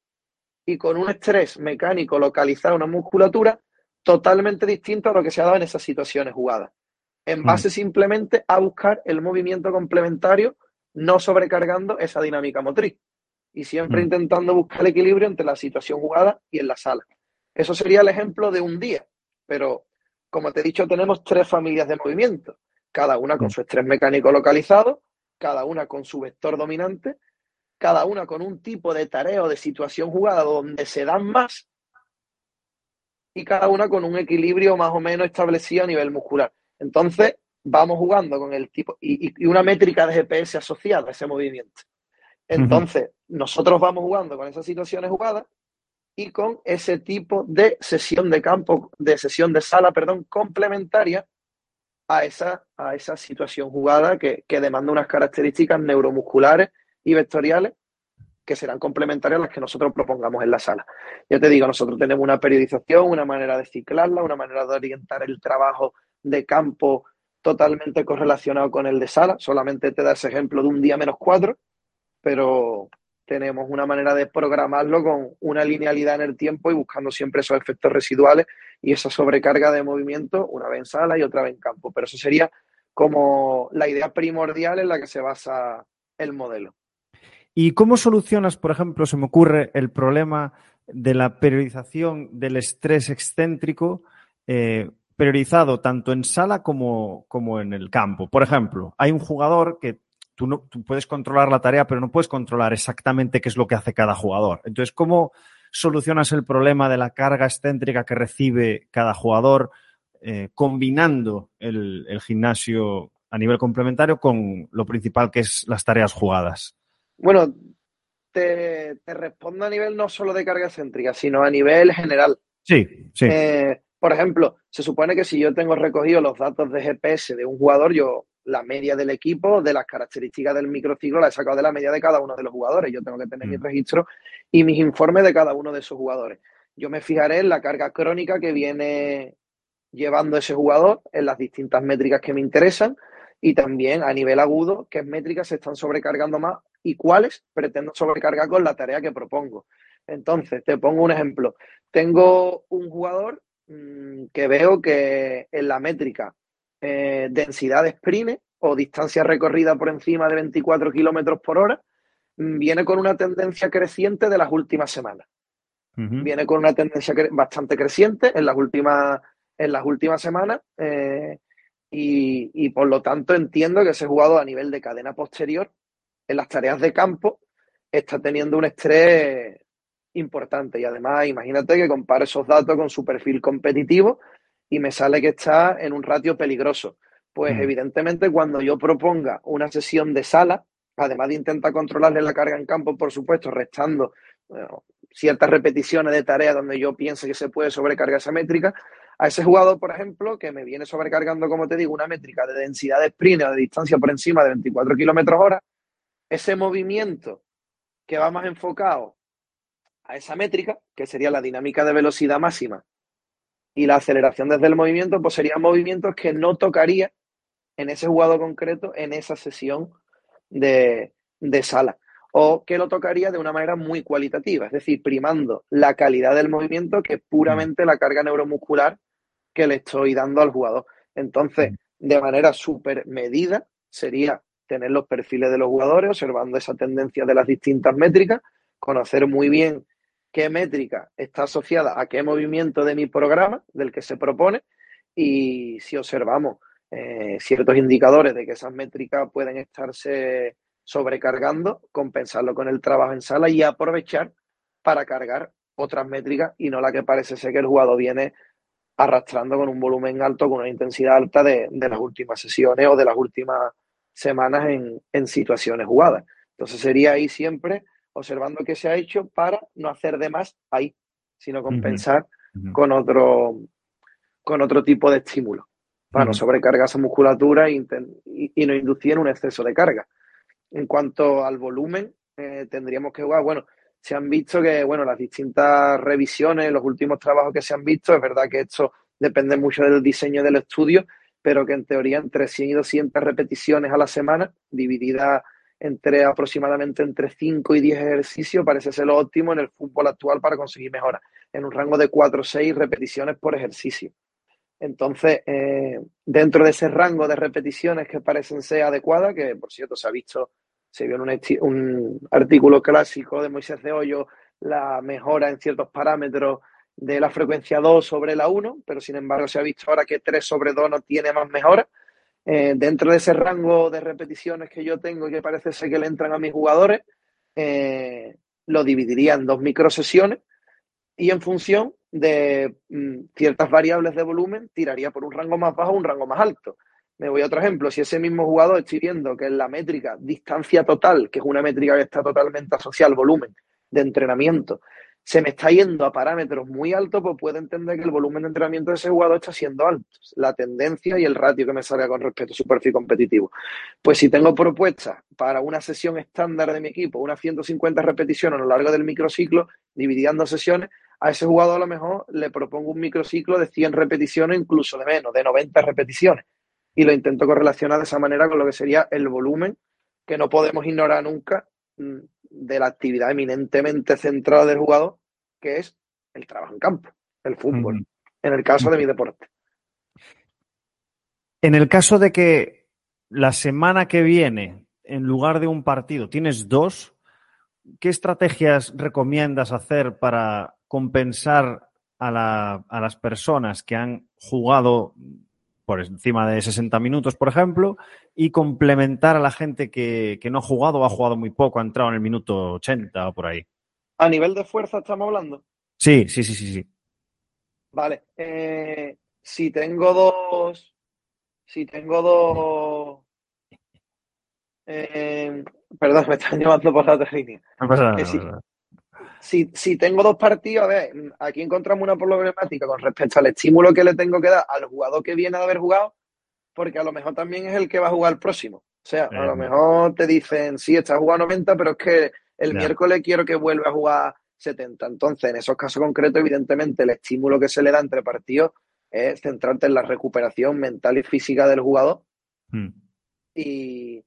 y con un estrés mecánico localizado en una musculatura totalmente distinto a lo que se ha dado en esas situaciones jugadas. En base mm. simplemente a buscar el movimiento complementario no sobrecargando esa dinámica motriz y siempre mm. intentando buscar el equilibrio entre la situación jugada y en la sala. Eso sería el ejemplo de un día, pero como te he dicho, tenemos tres familias de movimiento, cada una con mm. su estrés mecánico localizado, cada una con su vector dominante, cada una con un tipo de tarea o de situación jugada donde se dan más y cada una con un equilibrio más o menos establecido a nivel muscular. Entonces, vamos jugando con el tipo y, una métrica de GPS asociada a ese movimiento. Entonces, nosotros vamos jugando con esas situaciones jugadas y con ese tipo de sesión de campo, de sesión de sala, perdón, complementaria a esa, a esa situación jugada que, que demanda unas características neuromusculares y vectoriales que serán complementarias a las que nosotros propongamos en la sala. Ya te digo, nosotros tenemos una periodización, una manera de ciclarla, una manera de orientar el trabajo de campo totalmente correlacionado con el de sala. Solamente te da ese ejemplo de un día menos cuatro, pero tenemos una manera de programarlo con una linealidad en el tiempo y buscando siempre esos efectos residuales y esa sobrecarga de movimiento, una vez en sala y otra vez en campo. Pero eso sería como la idea primordial en la que se basa el modelo. ¿Y cómo solucionas, por ejemplo, se me ocurre el problema de la periodización del estrés excéntrico? Eh, priorizado tanto en sala como, como en el campo. Por ejemplo, hay un jugador que tú, no, tú puedes controlar la tarea, pero no puedes controlar exactamente qué es lo que hace cada jugador. Entonces, ¿cómo solucionas el problema de la carga excéntrica que recibe cada jugador eh, combinando el, el gimnasio a nivel complementario con lo principal que es las tareas jugadas? Bueno, te, te, respondo a nivel no solo de carga excéntrica, sino a nivel general. Sí, sí. Eh, por ejemplo, se supone que si yo tengo recogido los datos de GPS de un jugador, yo la media del equipo, de las características del microciclo, la he sacado de la media de cada uno de los jugadores. Yo tengo que tener mm. mi registro y mis informes de cada uno de esos jugadores. Yo me fijaré en la carga crónica que viene llevando ese jugador, en las distintas métricas que me interesan y también a nivel agudo, qué métricas se están sobrecargando más y cuáles pretendo sobrecargar con la tarea que propongo. Entonces, te pongo un ejemplo. Tengo un jugador Mm, que veo que en la métrica eh, densidad de sprint o distancia recorrida por encima de 24 kilómetros por hora mm, viene con una tendencia creciente de las últimas semanas. Viene con una tendencia bastante creciente en las últimas, en las últimas semanas eh, y, y, por lo tanto entiendo que ese jugador a nivel de cadena posterior en las tareas de campo está teniendo un estrés importante. Y además, imagínate que compare esos datos con su perfil competitivo y me sale que está en un ratio peligroso. Pues mm. evidentemente cuando yo proponga una sesión de sala, además de intentar controlarle la carga en campo, por supuesto, restando ciertas repeticiones de tareas donde yo piense que se puede sobrecargar esa métrica, a ese jugador, por ejemplo, que me viene sobrecargando, como te digo, una métrica de densidad de sprint o de distancia por encima de 24 kilómetros hora, ese movimiento que va más enfocado a esa métrica, que sería la dinámica de velocidad máxima y la aceleración desde el movimiento, pues serían movimientos que no tocaría en ese jugador concreto en esa sesión de, de sala o que lo tocaría de una manera muy cualitativa, es decir, primando la calidad del movimiento que puramente la carga neuromuscular que le estoy dando al jugador. Entonces, de manera súper medida, sería tener los perfiles de los jugadores, observando esa tendencia de las distintas métricas, conocer muy bien qué métrica está asociada a qué movimiento de mi programa, del que se propone, y si observamos eh, ciertos indicadores de que esas métricas pueden estarse sobrecargando, compensarlo con el trabajo en sala y aprovechar para cargar otras métricas y no la que parece ser que el jugador viene arrastrando con un volumen alto, con una intensidad alta de, de las últimas sesiones o de las últimas semanas en, en situaciones jugadas. Entonces sería ahí siempre observando qué se ha hecho para no hacer de más ahí, sino compensar con, otro, con otro tipo de estímulo, para no sobrecargar esa musculatura y, no inducir un exceso de carga. En cuanto al volumen, eh, tendríamos que jugar, bueno, se han visto que, bueno, las distintas revisiones, los últimos trabajos que se han visto, es verdad que esto depende mucho del diseño del estudio, pero que en teoría entre 100 y 200 repeticiones a la semana, divididas entre aproximadamente entre 5 y 10 ejercicios parece ser lo óptimo en el fútbol actual para conseguir mejoras, en un rango de 4 o 6 repeticiones por ejercicio. Entonces, eh, dentro de ese rango de repeticiones que parecen ser adecuadas, que por cierto se ha visto, se vio en un, un artículo clásico de Moisés de Hoyo, la mejora en ciertos parámetros de la frecuencia 2 sobre la 1, pero sin embargo se ha visto ahora que 3 sobre 2 no tiene más mejora. Eh, dentro de ese rango de repeticiones que yo tengo y que parece ser que le entran a mis jugadores, eh, lo dividiría en dos microsesiones y en función de mm, ciertas variables de volumen tiraría por un rango más bajo o un rango más alto. Me voy a otro ejemplo. Si ese mismo jugador estoy viendo que en la métrica distancia total, que es una métrica que está totalmente asociada al volumen de entrenamiento, se me está yendo a parámetros muy altos, pues puedo entender que el volumen de entrenamiento de ese jugador está siendo alto. La tendencia y el ratio que me salga con respecto a su perfil competitivo. Pues si tengo propuestas para una sesión estándar de mi equipo, unas 150 repeticiones a lo largo del microciclo, dividiendo sesiones, a ese jugador a lo mejor le propongo un microciclo de 100 repeticiones, incluso de menos, de 90 repeticiones. Y lo intento correlacionar de esa manera con lo que sería el volumen que no podemos ignorar nunca mm, de la actividad eminentemente centrada del jugador, que es el trabajo en campo, el fútbol, en el caso de mi deporte. En el caso de que la semana que viene, en lugar de un partido, tienes dos, ¿qué estrategias recomiendas hacer para compensar a, la, a las personas que han jugado por encima de 60 minutos, por ejemplo, y complementar a la gente que, que, no ha jugado o ha jugado muy poco, ha entrado en el minuto 80 o por ahí. ¿A nivel de fuerza estamos hablando? Sí, sí, sí, sí. sí. Vale. Eh, si tengo dos. Si tengo dos. Eh, perdón, me están llevando por la otra línea. No pasa nada. Que si, no pasa nada. Si, si tengo dos partidos, a ver, aquí encontramos una problemática con respecto al estímulo que le tengo que dar al jugador que viene de haber jugado, porque a lo mejor también es el que va a jugar el próximo. O sea, a lo Eh. mejor te dicen, sí, estás jugando 90, pero es que el miércoles quiero que vuelva a jugar 70. Entonces, en esos casos concretos, evidentemente, el estímulo que se le da entre partidos es centrarte en la recuperación mental y física del jugador Mm. y,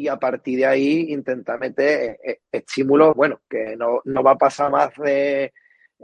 y a partir de ahí intentar meter eh, eh, estímulos, bueno, que no, no va a pasar más de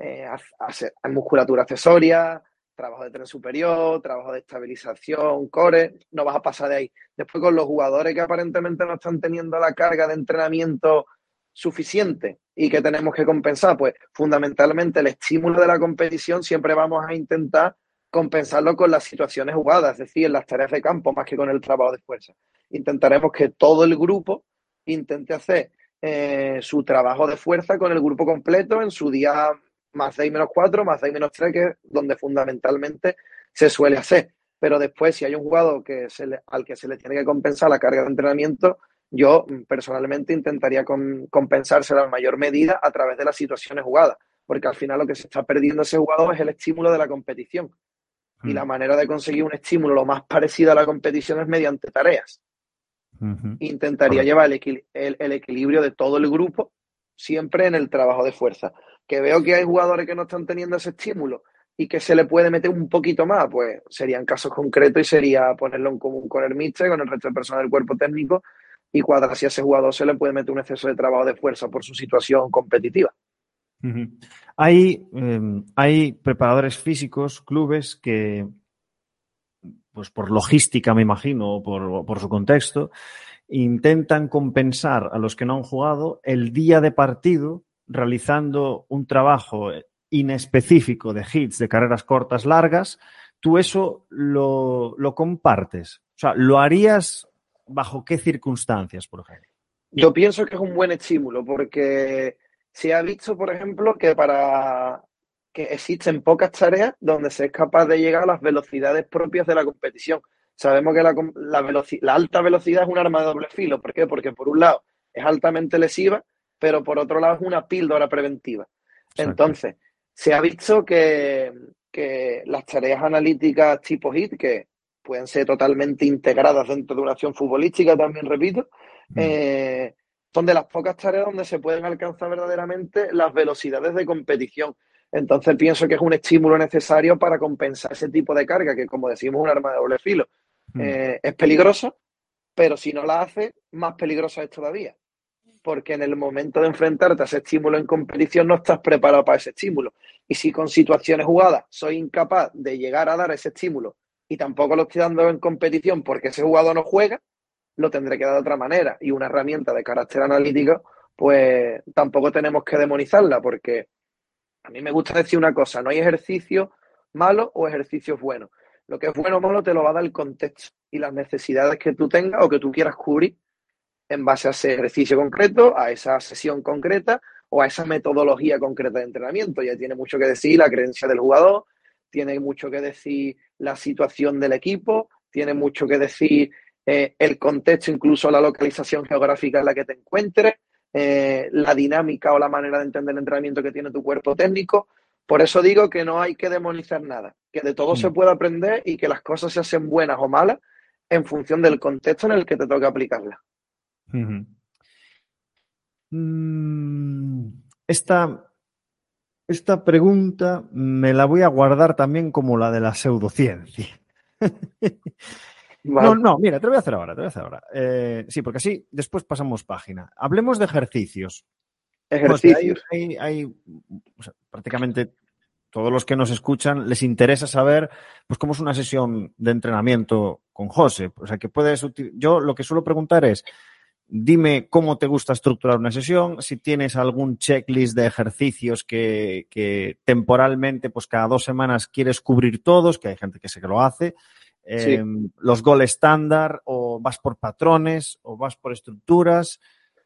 eh, hacer- a musculatura accesoria, trabajo de tren superior, trabajo de estabilización, core, no vas a pasar de ahí. Después con los jugadores que aparentemente no están teniendo la carga de entrenamiento suficiente y que tenemos que compensar, pues fundamentalmente el estímulo de la competición siempre vamos a intentar compensarlo con las situaciones jugadas, es decir, en las tareas de campo más que con el trabajo de fuerza intentaremos que todo el grupo intente hacer eh, su trabajo de fuerza con el grupo completo en su día más 6 menos 4, más 6 menos 3, que es donde fundamentalmente se suele hacer. Pero después, si hay un jugador que se al que se le tiene que compensar la carga de entrenamiento, yo mm, personalmente intentaría con- compensársela en mayor medida a través de las situaciones jugadas, porque al final lo que se está perdiendo ese jugador es el estímulo de la competición. Y Mm. la manera de conseguir un estímulo lo más parecido a la competición es mediante tareas intentaría Correcto. llevar el, equil- el- el equilibrio de todo el grupo siempre en el trabajo de fuerza. Que veo que hay jugadores que no están teniendo ese estímulo y que se le puede meter un poquito más, pues serían casos concretos y sería ponerlo en común con el míster, con el resto de personas del cuerpo técnico y cuadrar si a ese jugador se le puede meter un exceso de trabajo de fuerza por su situación competitiva. Hay, eh, hay preparadores físicos, clubes que, pues por logística, me imagino, por, por su contexto, intentan compensar a los que no han jugado el día de partido realizando un trabajo inespecífico de hits, de carreras cortas, largas. ¿Tú eso lo, lo compartes? O sea, ¿lo harías bajo qué circunstancias, por ejemplo? Yo pienso que es un buen estímulo porque se ha visto, por ejemplo, que para que existen pocas tareas donde se es capaz de llegar a las velocidades propias de la competición. Sabemos que la, la, veloci- la alta velocidad es un arma de doble filo. ¿Por qué? Porque por un lado es altamente lesiva, pero por otro lado es una píldora preventiva. Exacto. Entonces, se ha visto que, que las tareas analíticas tipo HIT, que pueden ser totalmente integradas dentro de una acción futbolística, también repito, Mm. eh, son de las pocas tareas donde se pueden alcanzar verdaderamente las velocidades de competición. Entonces pienso que es un estímulo necesario para compensar ese tipo de carga, que como decimos es un arma de doble filo. Mm. Eh, es peligrosa, pero si no la hace, más peligrosa es todavía. Porque en el momento de enfrentarte a ese estímulo en competición no estás preparado para ese estímulo. Y si con situaciones jugadas soy incapaz de llegar a dar ese estímulo y tampoco lo estoy dando en competición porque ese jugador no juega, lo tendré que dar de otra manera. Y una herramienta de carácter analítico, pues tampoco tenemos que demonizarla, porque a mí me gusta decir una cosa, no hay ejercicio malo o ejercicios buenos. Lo que es bueno o malo te lo va a dar el contexto y las necesidades que tú tengas o que tú quieras cubrir en base a ese ejercicio concreto, a esa sesión concreta o a esa metodología concreta de entrenamiento. Ya tiene mucho que decir la creencia del jugador, tiene mucho que decir la situación del equipo, tiene mucho que decir eh, el contexto, incluso la localización geográfica en la que te encuentres, eh, la dinámica o la manera de entender el entrenamiento que tiene tu cuerpo técnico. Por eso digo que no hay que demonizar nada, que de todo Mm. se puede aprender y que las cosas se hacen buenas o malas en función del contexto en el que te toca aplicarlas. Mm, Esta, esta pregunta me la voy a guardar también como la de la pseudociencia. Vale. No, no, mira, te lo voy a hacer ahora, te lo voy a hacer ahora. Eh, sí, porque así después pasamos página. Hablemos de ejercicios. Ejercicios. Hay, hay- hay, o sea, prácticamente todos los que nos escuchan les interesa saber pues cómo es una sesión de entrenamiento con José. O sea, que puedes yo lo que suelo preguntar es dime cómo te gusta estructurar una sesión, si tienes algún checklist de ejercicios que, que temporalmente, pues cada dos semanas quieres cubrir todos, que hay gente que sé que lo hace, eh, los goles estándar, o vas por patrones, o vas por estructuras,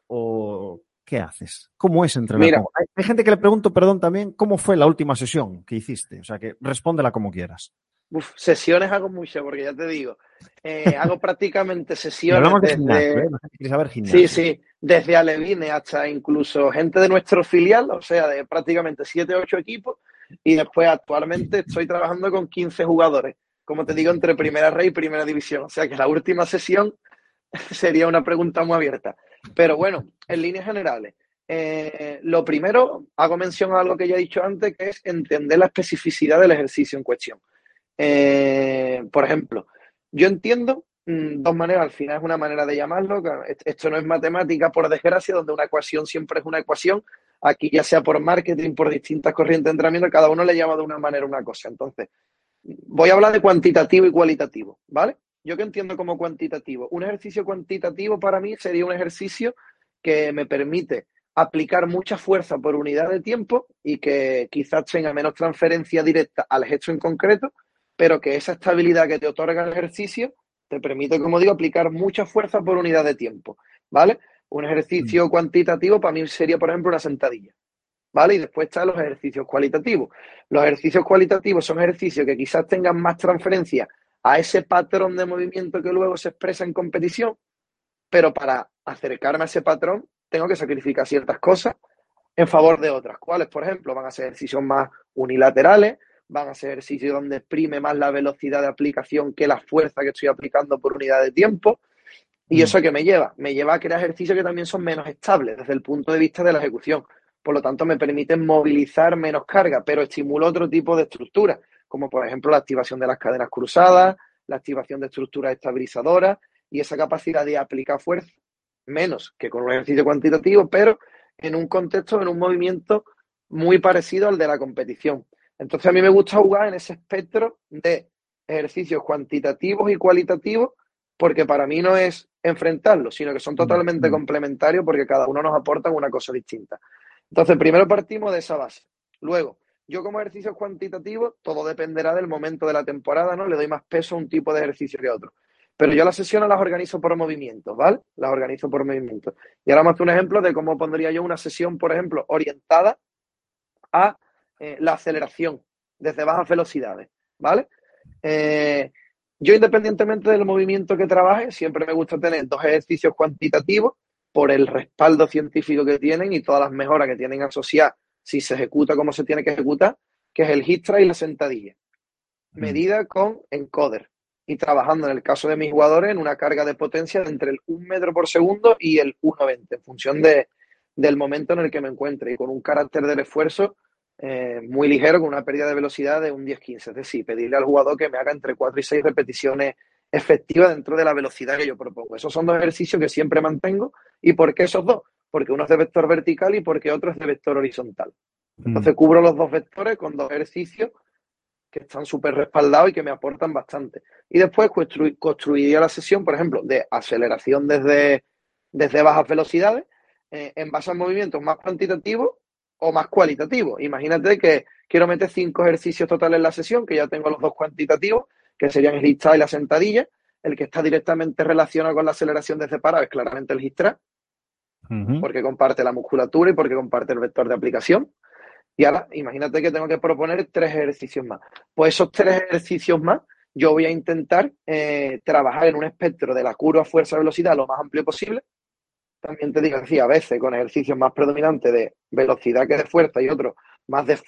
o ¿qué haces? ¿Cómo es entrenar? Mira, hay, hay, gente que le pregunto, perdón, también, ¿cómo fue la última sesión que hiciste? O sea, que respóndela como quieras. Uf, sesiones hago mucho, porque ya te digo, eh, hago prácticamente sesiones de desde... gimnasio, ¿eh? Sí, sí, desde Alevine hasta incluso gente de nuestro filial, o sea, de prácticamente 7 o 8 equipos, y después actualmente estoy trabajando con 15 jugadores, como te digo, entre Primera Rey y Primera División, o sea que la última sesión sería una pregunta muy abierta. Pero bueno, en líneas generales, eh, lo primero, hago mención a algo que ya he dicho antes, que es entender la especificidad del ejercicio en cuestión. Eh, por ejemplo, yo entiendo mmm, dos maneras, al final es una manera de llamarlo, esto no es matemática por desgracia, donde una ecuación siempre es una ecuación, aquí ya sea por marketing, por distintas corrientes de entrenamiento, cada uno le llama de una manera una cosa. Entonces, voy a hablar de cuantitativo y cualitativo, ¿vale? Yo que entiendo como cuantitativo. Un ejercicio cuantitativo para mí sería un ejercicio que me permite aplicar mucha fuerza por unidad de tiempo y que quizás tenga menos transferencia directa al gesto en concreto, pero que esa estabilidad que te otorga el ejercicio te permite, como digo, aplicar mucha fuerza por unidad de tiempo, ¿vale? Un ejercicio cuantitativo para mí sería, por ejemplo, una sentadilla, ¿vale? Y después están los ejercicios cualitativos. Los ejercicios cualitativos son ejercicios que quizás tengan más transferencia a ese patrón de movimiento que luego se expresa en competición, pero para acercarme a ese patrón tengo que sacrificar ciertas cosas en favor de otras. ¿Cuáles, por ejemplo? Van a ser ejercicios más unilaterales, van a ser ejercicios donde exprime más la velocidad de aplicación que la fuerza que estoy aplicando por unidad de tiempo. ¿Y eso que me lleva? Me lleva a crear ejercicios que también son menos estables desde el punto de vista de la ejecución. Por lo tanto, me permiten movilizar menos carga, pero estimulo otro tipo de estructuras, como por ejemplo la activación de las cadenas cruzadas, la activación de estructuras estabilizadoras y esa capacidad de aplicar fuerza menos que con un ejercicio cuantitativo, pero en un contexto, en un movimiento muy parecido al de la competición. Entonces a mí me gusta jugar en ese espectro de ejercicios cuantitativos y cualitativos, porque para mí no es enfrentarlos, sino que son totalmente complementarios porque cada uno nos aporta una cosa distinta. Entonces, primero partimos de esa base. Luego, yo como ejercicios cuantitativos, todo dependerá del momento de la temporada, ¿no? Le doy más peso a un tipo de ejercicio que a otro. Pero yo las sesiones las organizo por movimientos, ¿vale? Las organizo por movimientos. Y ahora más un ejemplo de cómo pondría yo una sesión, por ejemplo, orientada a eh, la aceleración desde bajas velocidades, ¿vale? Eh, yo, independientemente del movimiento que trabaje, siempre me gusta tener dos ejercicios cuantitativos por el respaldo científico que tienen y todas las mejoras que tienen asociadas si se ejecuta como se tiene que ejecutar, que es el hit y la sentadilla. Medida con encoder y trabajando en el caso de mis jugadores en una carga de potencia de entre el 1 metro por segundo y el 1,20 en función de, del momento en el que me encuentre y con un carácter del esfuerzo eh, muy ligero con una pérdida de velocidad de un 10-15. Es decir, pedirle al jugador que me haga entre 4 y 6 repeticiones efectivas dentro de la velocidad que yo propongo. Esos son dos ejercicios que siempre mantengo. ¿Y por qué esos dos? Porque uno es de vector vertical y porque otro es de vector horizontal. Entonces cubro los dos vectores con dos ejercicios que están súper respaldados y que me aportan bastante. Y después constru construiría la sesión, por ejemplo, de aceleración desde, desde bajas velocidades eh, en base a movimientos más cuantitativos o más cualitativo. Imagínate que quiero meter cinco ejercicios totales en la sesión, que ya tengo los dos cuantitativos, que serían el hit y la sentadilla. El que está directamente relacionado con la aceleración de separado es claramente el hit porque comparte la musculatura y porque comparte el vector de aplicación. Y ahora, imagínate que tengo que proponer tres ejercicios más. Pues esos tres ejercicios más, yo voy a intentar eh, trabajar en un espectro de la curva fuerza-velocidad lo más amplio posible, también te digo, así, a veces con ejercicios más predominantes de velocidad que de fuerza y otros más de,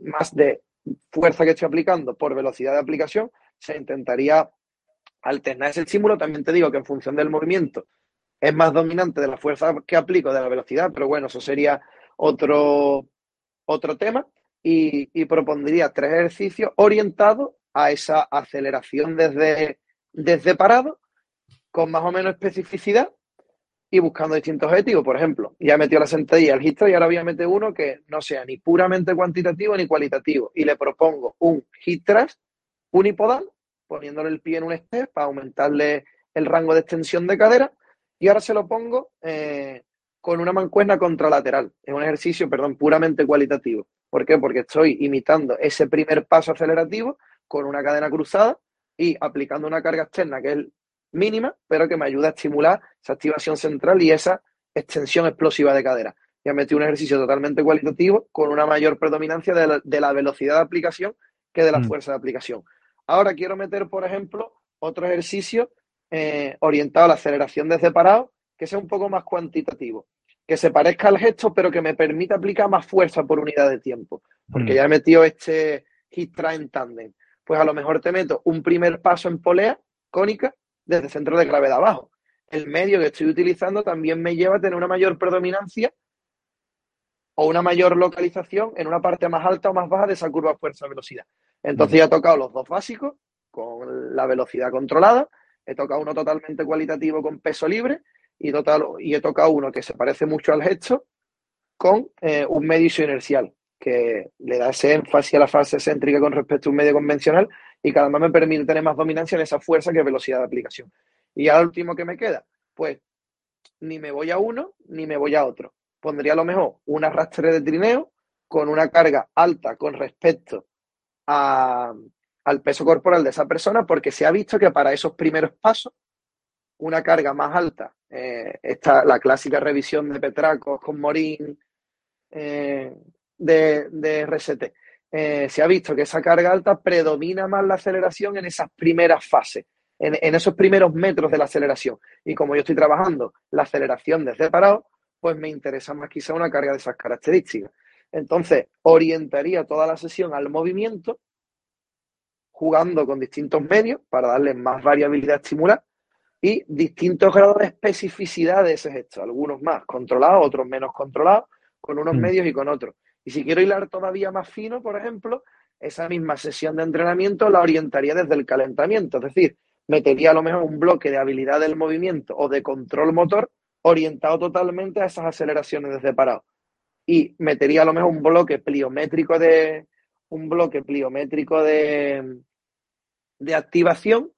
más de fuerza que estoy aplicando por velocidad de aplicación, se intentaría alternar ese estímulo. También te digo que en función del movimiento es más dominante de la fuerza que aplico de la velocidad, pero bueno, eso sería otro, otro tema. Y, propondría tres ejercicios orientados a esa aceleración desde, desde parado, con más o menos especificidad y buscando distintos objetivos. Por ejemplo, ya he metido la sentadilla al hit y ahora voy a meter uno que no sea ni puramente cuantitativo ni cualitativo. Y le propongo un hit unipodal, poniéndole el pie en un step para aumentarle el rango de extensión de cadera Y ahora se lo pongo eh, con una mancuerna contralateral. Es un ejercicio, perdón, puramente cualitativo. ¿Por qué? Porque estoy imitando ese primer paso acelerativo con una cadena cruzada y aplicando una carga externa que es mínima, pero que me ayuda a estimular esa activación central y esa extensión explosiva de cadera. Ya metí un ejercicio totalmente cualitativo con una mayor predominancia de la, velocidad de aplicación que de la mm. fuerza de aplicación. Ahora quiero meter, por ejemplo, otro ejercicio eh, orientado a la aceleración desde parado, que sea un poco más cuantitativo, que se parezca al gesto, pero que me permita aplicar más fuerza por unidad de tiempo, porque mm. ya he metido este hit train tandem. Pues a lo mejor te meto un primer paso en polea cónica desde centro de gravedad abajo. El medio que estoy utilizando también me lleva a tener una mayor predominancia o una mayor localización en una parte más alta o más baja de esa curva fuerza-velocidad. Entonces ya he tocado los dos básicos con la velocidad controlada, he tocado uno totalmente cualitativo con peso libre y, total, y he tocado uno que se parece mucho al gesto con eh, un medio inercial que le da ese énfasis a la fase céntrica con respecto a un medio convencional y cada vez me permite tener más dominancia en esa fuerza que velocidad de aplicación. Y lo último que me queda, pues ni me voy a uno ni me voy a otro. Pondría a lo mejor un arrastre de trineo con una carga alta con respecto al peso corporal de esa persona porque se ha visto que para esos primeros pasos una carga más alta, eh, está la clásica revisión de Petracos con Morín eh, de, de eh, se ha visto que esa carga alta predomina más la aceleración en esas primeras fases, en, esos primeros metros de la aceleración. Y como yo estoy trabajando la aceleración desde parado, pues me interesa más quizá una carga de esas características. Entonces, orientaría toda la sesión al movimiento, jugando con distintos medios para darle más variabilidad estimular y distintos grados de especificidad de ese gesto, algunos más controlados, otros menos controlados, con unos mm. medios y con otros. Y si quiero hilar todavía más fino, por ejemplo, esa misma sesión de entrenamiento la orientaría desde el calentamiento, es decir, metería a lo mejor un bloque de habilidad del movimiento o de control motor orientado totalmente a esas aceleraciones desde parado. Y metería a lo mejor un bloque pliométrico de un bloque pliométrico de, de activación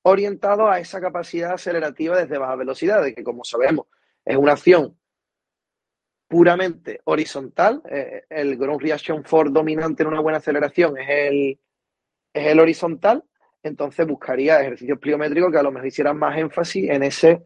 orientado a esa capacidad acelerativa desde baja velocidad, de que como sabemos es una acción puramente horizontal. Eh, el ground reaction force dominante en una buena aceleración es el, es el horizontal. Entonces buscaría ejercicios pliométricos que a lo mejor hicieran más énfasis en ese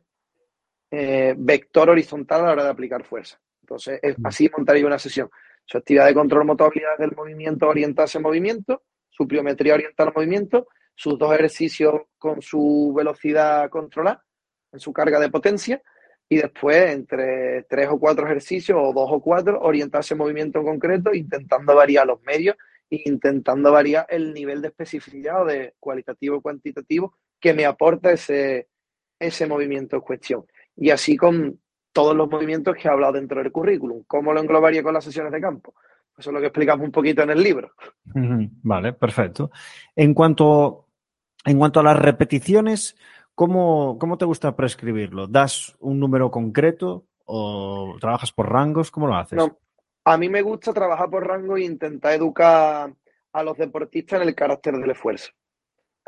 eh, vector horizontal a la hora de aplicar fuerza. Entonces, es, mm. así montaría una sesión. Su actividad de control motor del movimiento orientarse en movimiento, su pliometría orientada al movimiento, sus dos ejercicios con su velocidad controlada, en su carga de potencia, y después entre tres o cuatro ejercicios o dos o cuatro orientarse en movimiento en concreto, intentando variar los medios e intentando variar el nivel de especificidad o de cualitativo o cuantitativo que me aporta ese, ese movimiento en cuestión. Y así con todos los movimientos que he hablado dentro del currículum. ¿Cómo lo englobaría con las sesiones de campo? Eso es lo que explicamos un poquito en el libro. Vale, perfecto. En cuanto, en cuanto a las repeticiones, ¿Cómo, ¿Cómo te gusta prescribirlo? ¿Das un número concreto o trabajas por rangos? ¿Cómo lo haces? No, a mí me gusta trabajar por rango e intentar educar a los deportistas en el carácter del esfuerzo.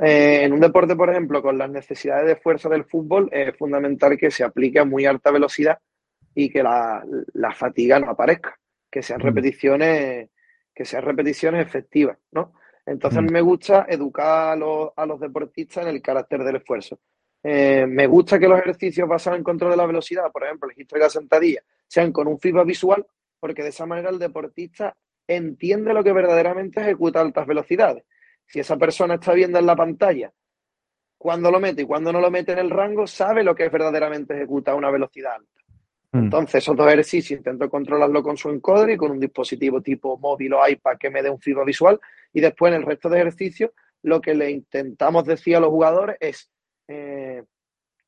Eh, en un deporte, por ejemplo, con las necesidades de fuerza del fútbol, es fundamental que se aplique a muy alta velocidad y que la, fatiga no aparezca, que sean mm. repeticiones, que sean repeticiones efectivas, ¿no? Entonces a mí mm. me gusta educar a los, a los deportistas en el carácter del esfuerzo. Eh, me gusta que los ejercicios basados en control de la velocidad, por ejemplo, el registro de la sentadilla, sean con un feedback visual, porque de esa manera el deportista entiende lo que verdaderamente ejecuta a altas velocidades. Si esa persona está viendo en la pantalla cuando lo mete y cuando no lo mete en el rango, sabe lo que es verdaderamente ejecuta a una velocidad alta. Mm. Entonces, esos dos ejercicios intento controlarlo con su encoder y con un dispositivo tipo móvil o iPad que me dé un feedback visual. Y después, en el resto de ejercicios, lo que le intentamos decir a los jugadores es eh,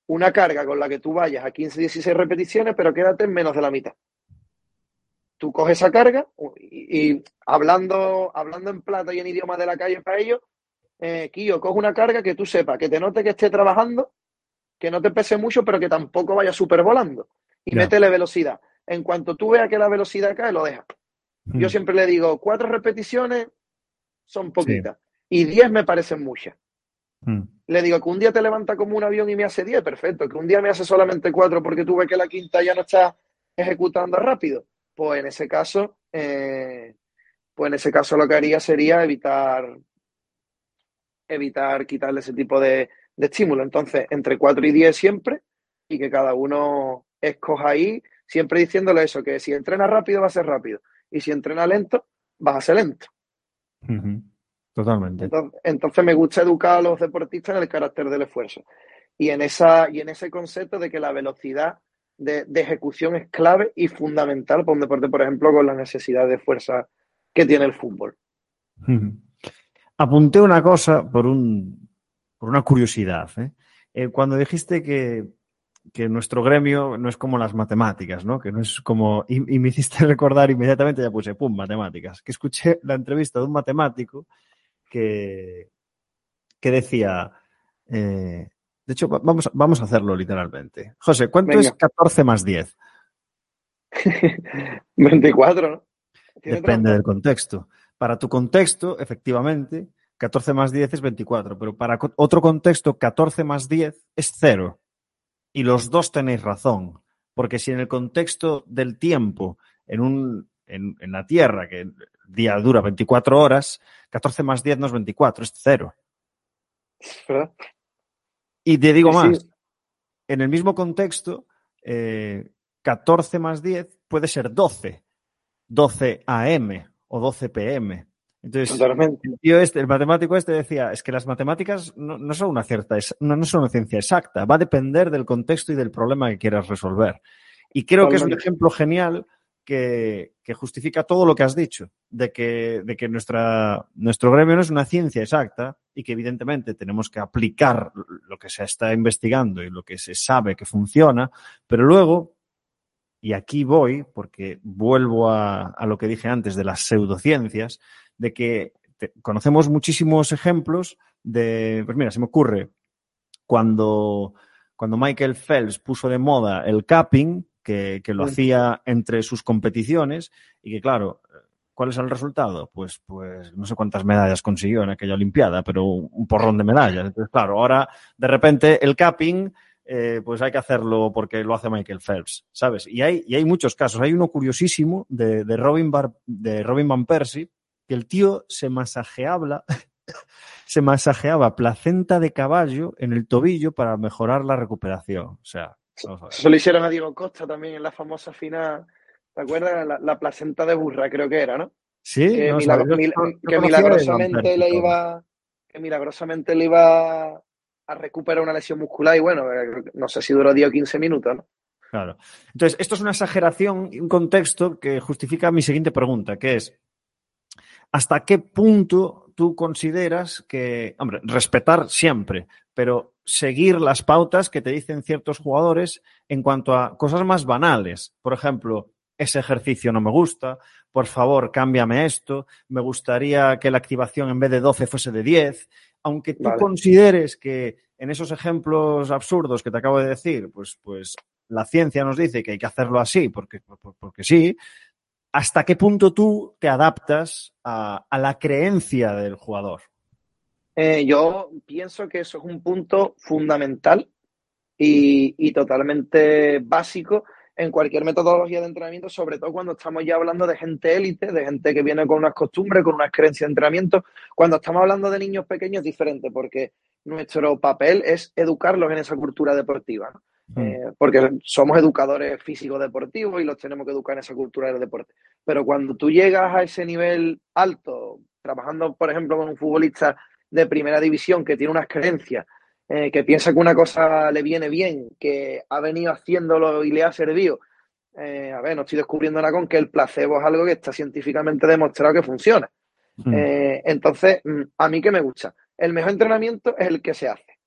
una carga con la que tú vayas a 15, 16 repeticiones, pero quédate en menos de la mitad. Tú coges esa carga y, hablando, hablando en plata y en idioma de la calle para ellos, eh, Kio, coge una carga que tú sepas, que te note que esté trabajando, que no te pese mucho, pero que tampoco vaya súper volando. Y métele velocidad. En cuanto tú veas que la velocidad cae, lo dejas. Yo mm. siempre le digo, cuatro repeticiones son poquitas y diez me parecen muchas. Mm. Le digo que un día te levanta como un avión y me hace 10, perfecto. Que un día me hace solamente 4 porque tuve que la quinta ya no está ejecutando rápido. Pues en ese caso, eh, pues en ese caso lo que haría sería evitar evitar quitarle ese tipo de, de estímulo. Entonces, entre 4 y 10 siempre, y que cada uno escoja ahí, siempre diciéndole eso, que si entrena rápido va a ser rápido, y si entrena lento, va a ser lento. Totalmente. Entonces, me gusta educar a los deportistas en el carácter del esfuerzo. Y en, esa, y en ese concepto de que la velocidad de, ejecución es clave y fundamental para un deporte, por ejemplo, con la necesidad de fuerza que tiene el fútbol. Apunté una cosa por, un, por una curiosidad. ¿eh? Eh, cuando dijiste que, que, nuestro gremio no es como las matemáticas, ¿no? Que no es como. Y, me hiciste recordar inmediatamente, ya puse, pum, matemáticas. Que escuché la entrevista de un matemático que, que decía. Eh, de hecho, vamos, vamos a hacerlo literalmente. José, ¿cuánto es 14 más 10? 24, ¿no? Depende del contexto. Para tu contexto, efectivamente, 14 más 10 es 24, pero para otro contexto, 14 más 10 es 0. Y los dos tenéis razón, porque si en el contexto del tiempo, en, un, en, en la Tierra, que el día dura 24 horas, 14 más 10 no es 24, es 0. Y te digo más, en el mismo contexto, eh, 14 más 10 puede ser 12, 12 AM o 12 PM. Entonces, el, este, el matemático este decía, es que las matemáticas no, son una cierta, no, no, son una ciencia exacta, va a depender del contexto y del problema que quieras resolver. Y creo que es un ejemplo genial que, justifica todo lo que has dicho, de que, de que nuestra, nuestro gremio no es una ciencia exacta y que evidentemente tenemos que aplicar lo que se está investigando y lo que se sabe que funciona, pero luego, y aquí voy, porque vuelvo a, a lo que dije antes de las pseudociencias, de que conocemos muchísimos ejemplos de, pues mira, se me ocurre cuando, cuando Michael Phelps puso de moda el capping, que, lo hacía entre sus competiciones y que, claro, ¿cuál es el resultado? Pues, pues no sé cuántas medallas consiguió en aquella Olimpiada, pero un porrón de medallas. Entonces, claro, ahora de repente el capping, eh, pues hay que hacerlo porque lo hace Michael Phelps, ¿sabes? Y hay, y hay muchos casos. Hay uno curiosísimo de, de, Robin, Bar, de Robin Van Persie, que el tío se masajeaba, se masajeaba placenta de caballo en el tobillo para mejorar la recuperación. O sea, eso lo hicieron a Diego Costa también en la famosa final. ¿Te acuerdas? La, placenta de burra, creo que era, ¿no? Sí, que, milagrosamente le iba. Que milagrosamente le iba a recuperar una lesión muscular y bueno, eh, no sé si duró 10 o 15 minutos, ¿no? Claro. Entonces, esto es una exageración y un contexto que justifica mi siguiente pregunta, que es, ¿hasta qué punto tú consideras que, hombre, respetar siempre, pero seguir las pautas que te dicen ciertos jugadores en cuanto a cosas más banales? Por ejemplo, ese ejercicio no me gusta, por favor, cámbiame esto, me gustaría que la activación en vez de 12 fuese de 10, aunque tú consideres que en esos ejemplos absurdos que te acabo de decir, pues, pues la ciencia nos dice que hay que hacerlo así, porque, porque sí, ¿hasta qué punto tú te adaptas a, la creencia del jugador? Eh, yo pienso que eso es un punto fundamental y, totalmente básico en cualquier metodología de entrenamiento, sobre todo cuando estamos ya hablando de gente élite, de gente que viene con unas costumbres, con unas creencias de entrenamiento. Cuando estamos hablando de niños pequeños es diferente porque nuestro papel es educarlos en esa cultura deportiva. ¿no? Mm. Eh, porque somos educadores físicos deportivos y los tenemos que educar en esa cultura del deporte. Pero cuando tú llegas a ese nivel alto, trabajando, por ejemplo, con un futbolista de primera división que tiene unas creencias, eh, que piensa que una cosa le viene bien, que ha venido haciéndolo y le ha servido, eh, a ver, no estoy descubriendo nada con que el placebo es algo que está científicamente demostrado que funciona. Mm. entonces, mm, a mí que me gusta. El mejor entrenamiento es el que se hace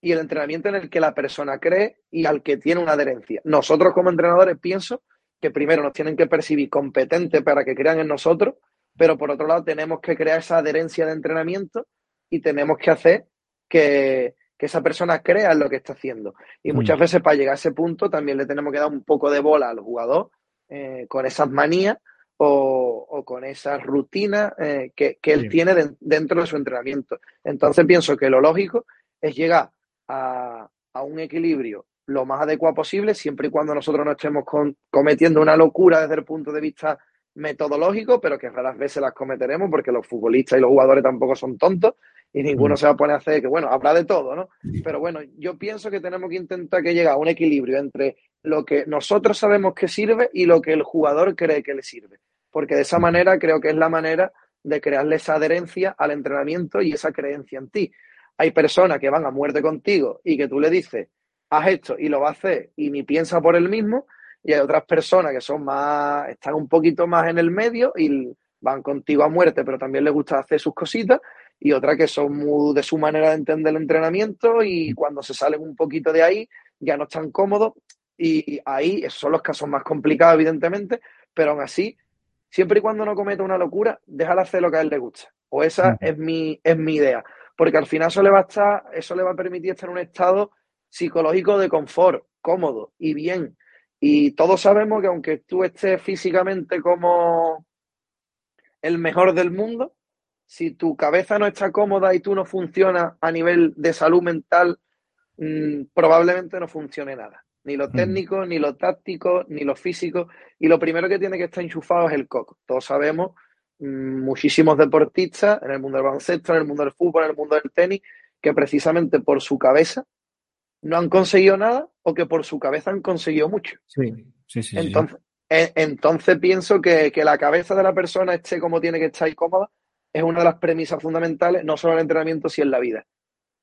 y el entrenamiento en el que la persona cree y al que tiene una adherencia. Nosotros como entrenadores pienso que primero nos tienen que percibir competentes para que crean en nosotros, pero por otro lado tenemos que crear esa adherencia de entrenamiento y tenemos que hacer que, esa persona crea en lo que está haciendo. Y mm. muchas veces para llegar a ese punto también le tenemos que dar un poco de bola al jugador eh, con esas manías o, con esa rutina eh, que, él tiene dentro de su entrenamiento. Entonces pienso que lo lógico es llegar a, un equilibrio lo más adecuado posible, siempre y cuando nosotros no estemos cometiendo una locura desde el punto de vista metodológico, pero que raras veces las cometeremos porque los futbolistas y los jugadores tampoco son tontos y ninguno mm. se va a poner a hacer que, bueno, habrá de todo, ¿no? Pero bueno, yo pienso que tenemos que intentar que llegue a un equilibrio entre lo que nosotros sabemos que sirve y lo que el jugador cree que le sirve. Porque de esa manera creo que es la manera de crearle esa adherencia al entrenamiento y esa creencia en ti. Hay personas que van a muerte contigo y que tú le dices, haz esto y lo va a hacer y ni piensa por él mismo, y hay otras personas que son más, están un poquito más en el medio y van contigo a muerte, pero también les gusta hacer sus cositas, y otras que son muy de su manera de entender el entrenamiento y cuando se salen un poquito de ahí ya no están cómodos y ahí esos son los casos más complicados evidentemente, pero aún así, siempre y cuando no cometa una locura, déjala hacer lo que a él le gusta. O esa es mi, es mi idea, porque al final eso le va a estar, eso le va a permitir estar en un estado psicológico de confort, cómodo y bien, y todos sabemos que aunque tú estés físicamente como el mejor del mundo, si tu cabeza no está cómoda y tú no funcionas a nivel de salud mental, mm, probablemente no funcione nada. Ni lo mm. técnico, ni lo táctico, ni lo físico. Y lo primero que tiene que estar enchufado es el coco. Todos sabemos, mm, muchísimos deportistas en el mundo del baloncesto, en el mundo del fútbol, en el mundo del tenis, que precisamente por su cabeza no han conseguido nada o que por su cabeza han conseguido mucho. Sí, sí, sí. Entonces, e, entonces pienso que, que, la cabeza de la persona esté como tiene que estar y cómoda es una de las premisas fundamentales, no solo en el entrenamiento, sino en la vida,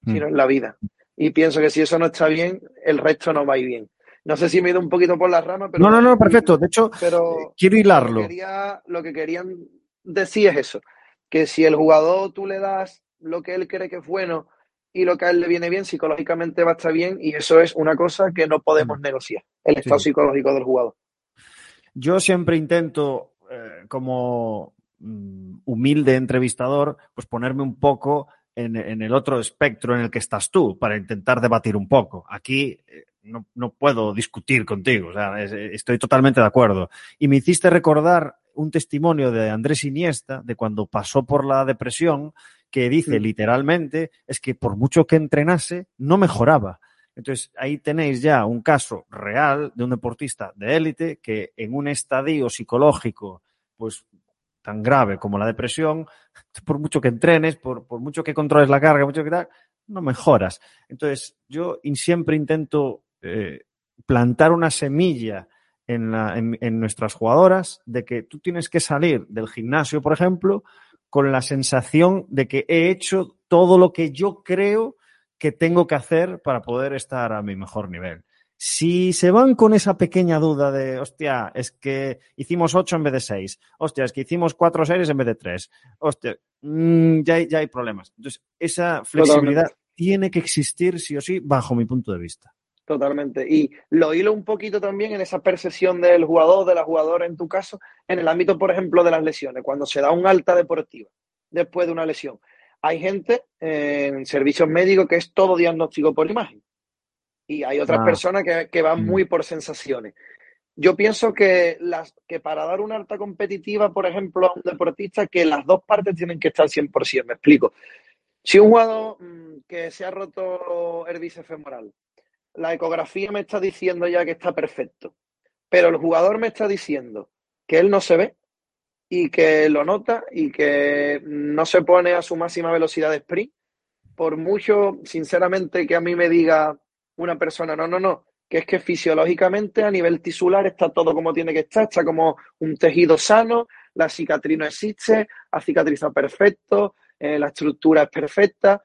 mm. sino en la vida. Y pienso que si eso no está bien, el resto no va a ir bien. No sé si me he ido un poquito por las ramas, pero... No, no, no, perfecto. De hecho, pero eh, quiero hilarlo. Lo que, lo que querían decir es eso, que si el jugador tú le das lo que él cree que es bueno y lo que a él le viene bien, psicológicamente va a estar bien y eso es una cosa que no podemos negociar, el estado psicológico del jugador. Yo siempre intento, eh, como mm, humilde entrevistador, pues ponerme un poco en, el otro espectro en el que estás tú, para intentar debatir un poco. Aquí eh, no, no, puedo discutir contigo, o sea, estoy totalmente de acuerdo. Y me hiciste recordar un testimonio de Andrés Iniesta, de cuando pasó por la depresión, que dice mm. literalmente es que por mucho que entrenase, no mejoraba. Entonces, ahí tenéis ya un caso real de un deportista de élite que en un estadio psicológico, pues tan grave como la depresión, por mucho que entrenes, por, por mucho que controles la carga, mucho que tal, no mejoras. Entonces, yo siempre intento eh, plantar una semilla en, la, en, en, nuestras jugadoras de que tú tienes que salir del gimnasio, por ejemplo, con la sensación de que he hecho todo lo que yo creo que tengo que hacer para poder estar a mi mejor nivel. Si se van con esa pequeña duda de, hostia, es que hicimos ocho en vez de seis, hostia, es que hicimos cuatro series en vez de tres, hostia, mmm, ya, hay, ya hay problemas. Entonces, esa flexibilidad tiene que existir sí o sí bajo mi punto de vista. Totalmente. Y lo hilo un poquito también en esa percepción del jugador, de la jugadora en tu caso, en el ámbito, por ejemplo, de las lesiones. Cuando se da un alta deportiva después de una lesión, hay gente en servicios médicos que es todo diagnóstico por imagen. Y hay otras ah. personas que, van mm. muy por sensaciones. Yo pienso que, las, que para dar una alta competitiva, por ejemplo, a un deportista, que las dos partes tienen que estar 100%. Me explico. Si un jugador mm, que se ha roto el bíceps femoral la ecografía me está diciendo ya que está perfecto, pero el jugador me está diciendo que él no se ve y que lo nota y que no se pone a su máxima velocidad de sprint, por mucho, sinceramente, que a mí me diga una persona, no, no, no, que es que fisiológicamente a nivel tisular está todo como tiene que estar, está como un tejido sano, la cicatriz no existe, ha cicatrizado perfecto, eh, la estructura es perfecta.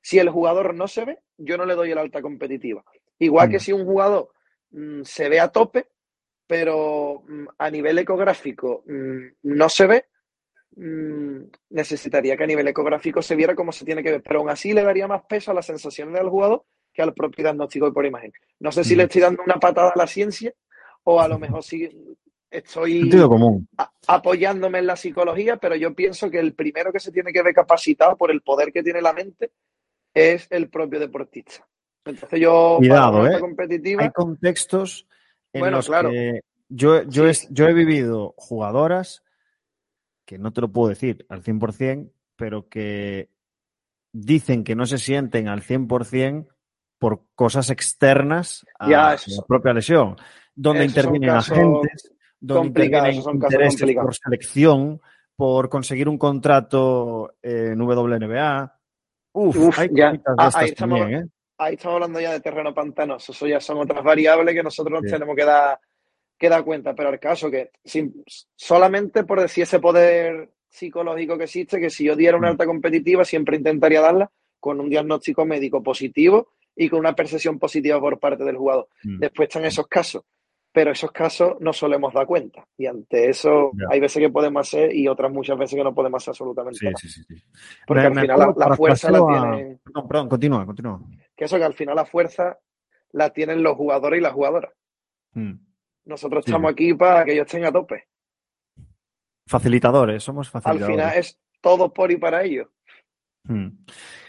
Si el jugador no se ve, yo no le doy el alta competitiva. Igual que mm. si un jugador mm, se ve a tope, pero mm, a nivel ecográfico no se ve, necesitaría que a nivel ecográfico se viera como se tiene que ver. Pero aún así le daría más peso a las sensaciones del jugador que al propio diagnóstico por imagen. No sé si le estoy dando una patada a la ciencia o a lo mejor sí estoy apoyándome en la psicología, pero yo pienso que el primero que se tiene que ver capacitado por el poder que tiene la mente es el propio deportista. Entonces yo, Cuidado, ¿eh? Hay contextos en los que yo, yo, he, yo he vivido jugadoras que no te lo puedo decir al 100%, pero que dicen que no se sienten al 100% por cosas externas a Ya, la propia lesión, donde intervienen agentes, donde intervienen intereses por selección, por conseguir un contrato en WNBA. Uf, Uf, hay ya. Ah, estas ahí estamos- también, ¿eh? Ahí estamos hablando ya de terreno pantanoso. Eso ya son otras variables que nosotros nos tenemos que dar, que dar cuenta. Pero el caso que sin- solamente por decir ese poder psicológico que existe, que si yo diera una Mm. alta competitiva, siempre intentaría darla con un diagnóstico médico positivo y con una percepción positiva por parte del jugador. Mm. Después están esos casos, pero esos casos no solemos dar cuenta. Y ante eso hay veces que podemos hacer y otras muchas veces que no podemos hacer absolutamente Sí, nada. sí, sí, sí. Porque Me- al final la, fuerza la parafraseo a- Perdón, perdón, continúa, continúa. Que eso que al final la fuerza la tienen los jugadores y las jugadoras. Mm. Nosotros Sí. estamos aquí para que ellos estén a tope. Facilitadores, somos Al facilitadores. final es todo por y para ellos. Mm.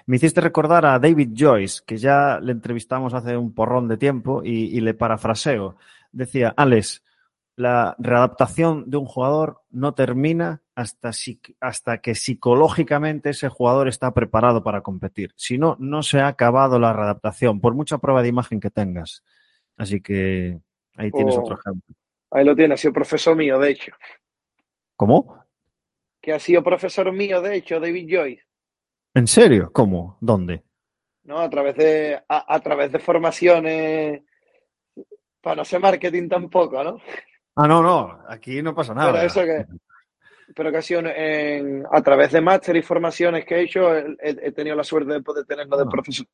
Me hiciste recordar a David Joyce, que ya le entrevistamos hace un porrón de tiempo y, y le parafraseo. Decía, Alex, la readaptación de un jugador no termina hasta, hasta que psicológicamente ese jugador está preparado para competir. Si no, no se ha acabado la readaptación, por mucha prueba de imagen que tengas. Así que ahí tienes Oh. otro ejemplo. Ahí lo tiene, ha sido profesor mío, de hecho. ¿Cómo? Que ha sido profesor mío, de hecho, David Joyce. ¿En serio? ¿Cómo? ¿Dónde? ¿no? A través de, a, a través de formaciones, para no ser marketing tampoco, ¿no? Ah, no, no, aquí no pasa nada. Pero eso que, pero que ha sido en- a través de máster y formaciones que he hecho, he, he tenido la suerte de poder tenerlo de Ah. profesor.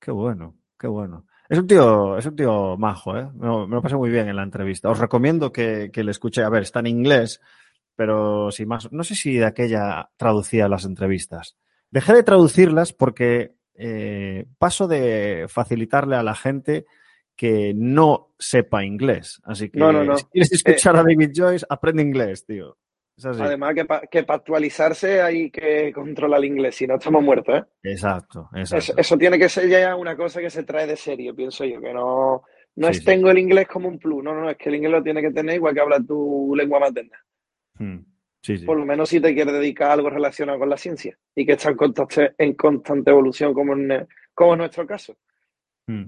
Qué bueno, qué bueno. Es un tío, es un tío majo, ¿eh? Me lo, me lo pasé muy bien en la entrevista. Os recomiendo que, que le escuche. A ver, está en inglés, pero sin más. No sé si de aquella traducía las entrevistas. Dejé de traducirlas porque eh, paso de facilitarle a la gente que no sepa inglés. Así que No, no, no. si quieres escuchar a David Joyce, aprende inglés, tío. Es así. Además, que para actualizarse hay que controlar el inglés, si no estamos muertos, ¿eh? Exacto, exacto. Eso, eso tiene que ser ya una cosa que se trae de serio, pienso yo, que no, no Sí, es sí. tengo el inglés como un plus, no, no, no, es que el inglés lo tiene que tener igual que hablar tu lengua materna. Mm, Sí, sí. por lo menos si te quieres dedicar a algo relacionado con la ciencia y que está en constante, en constante evolución como en, como en nuestro caso. Mm.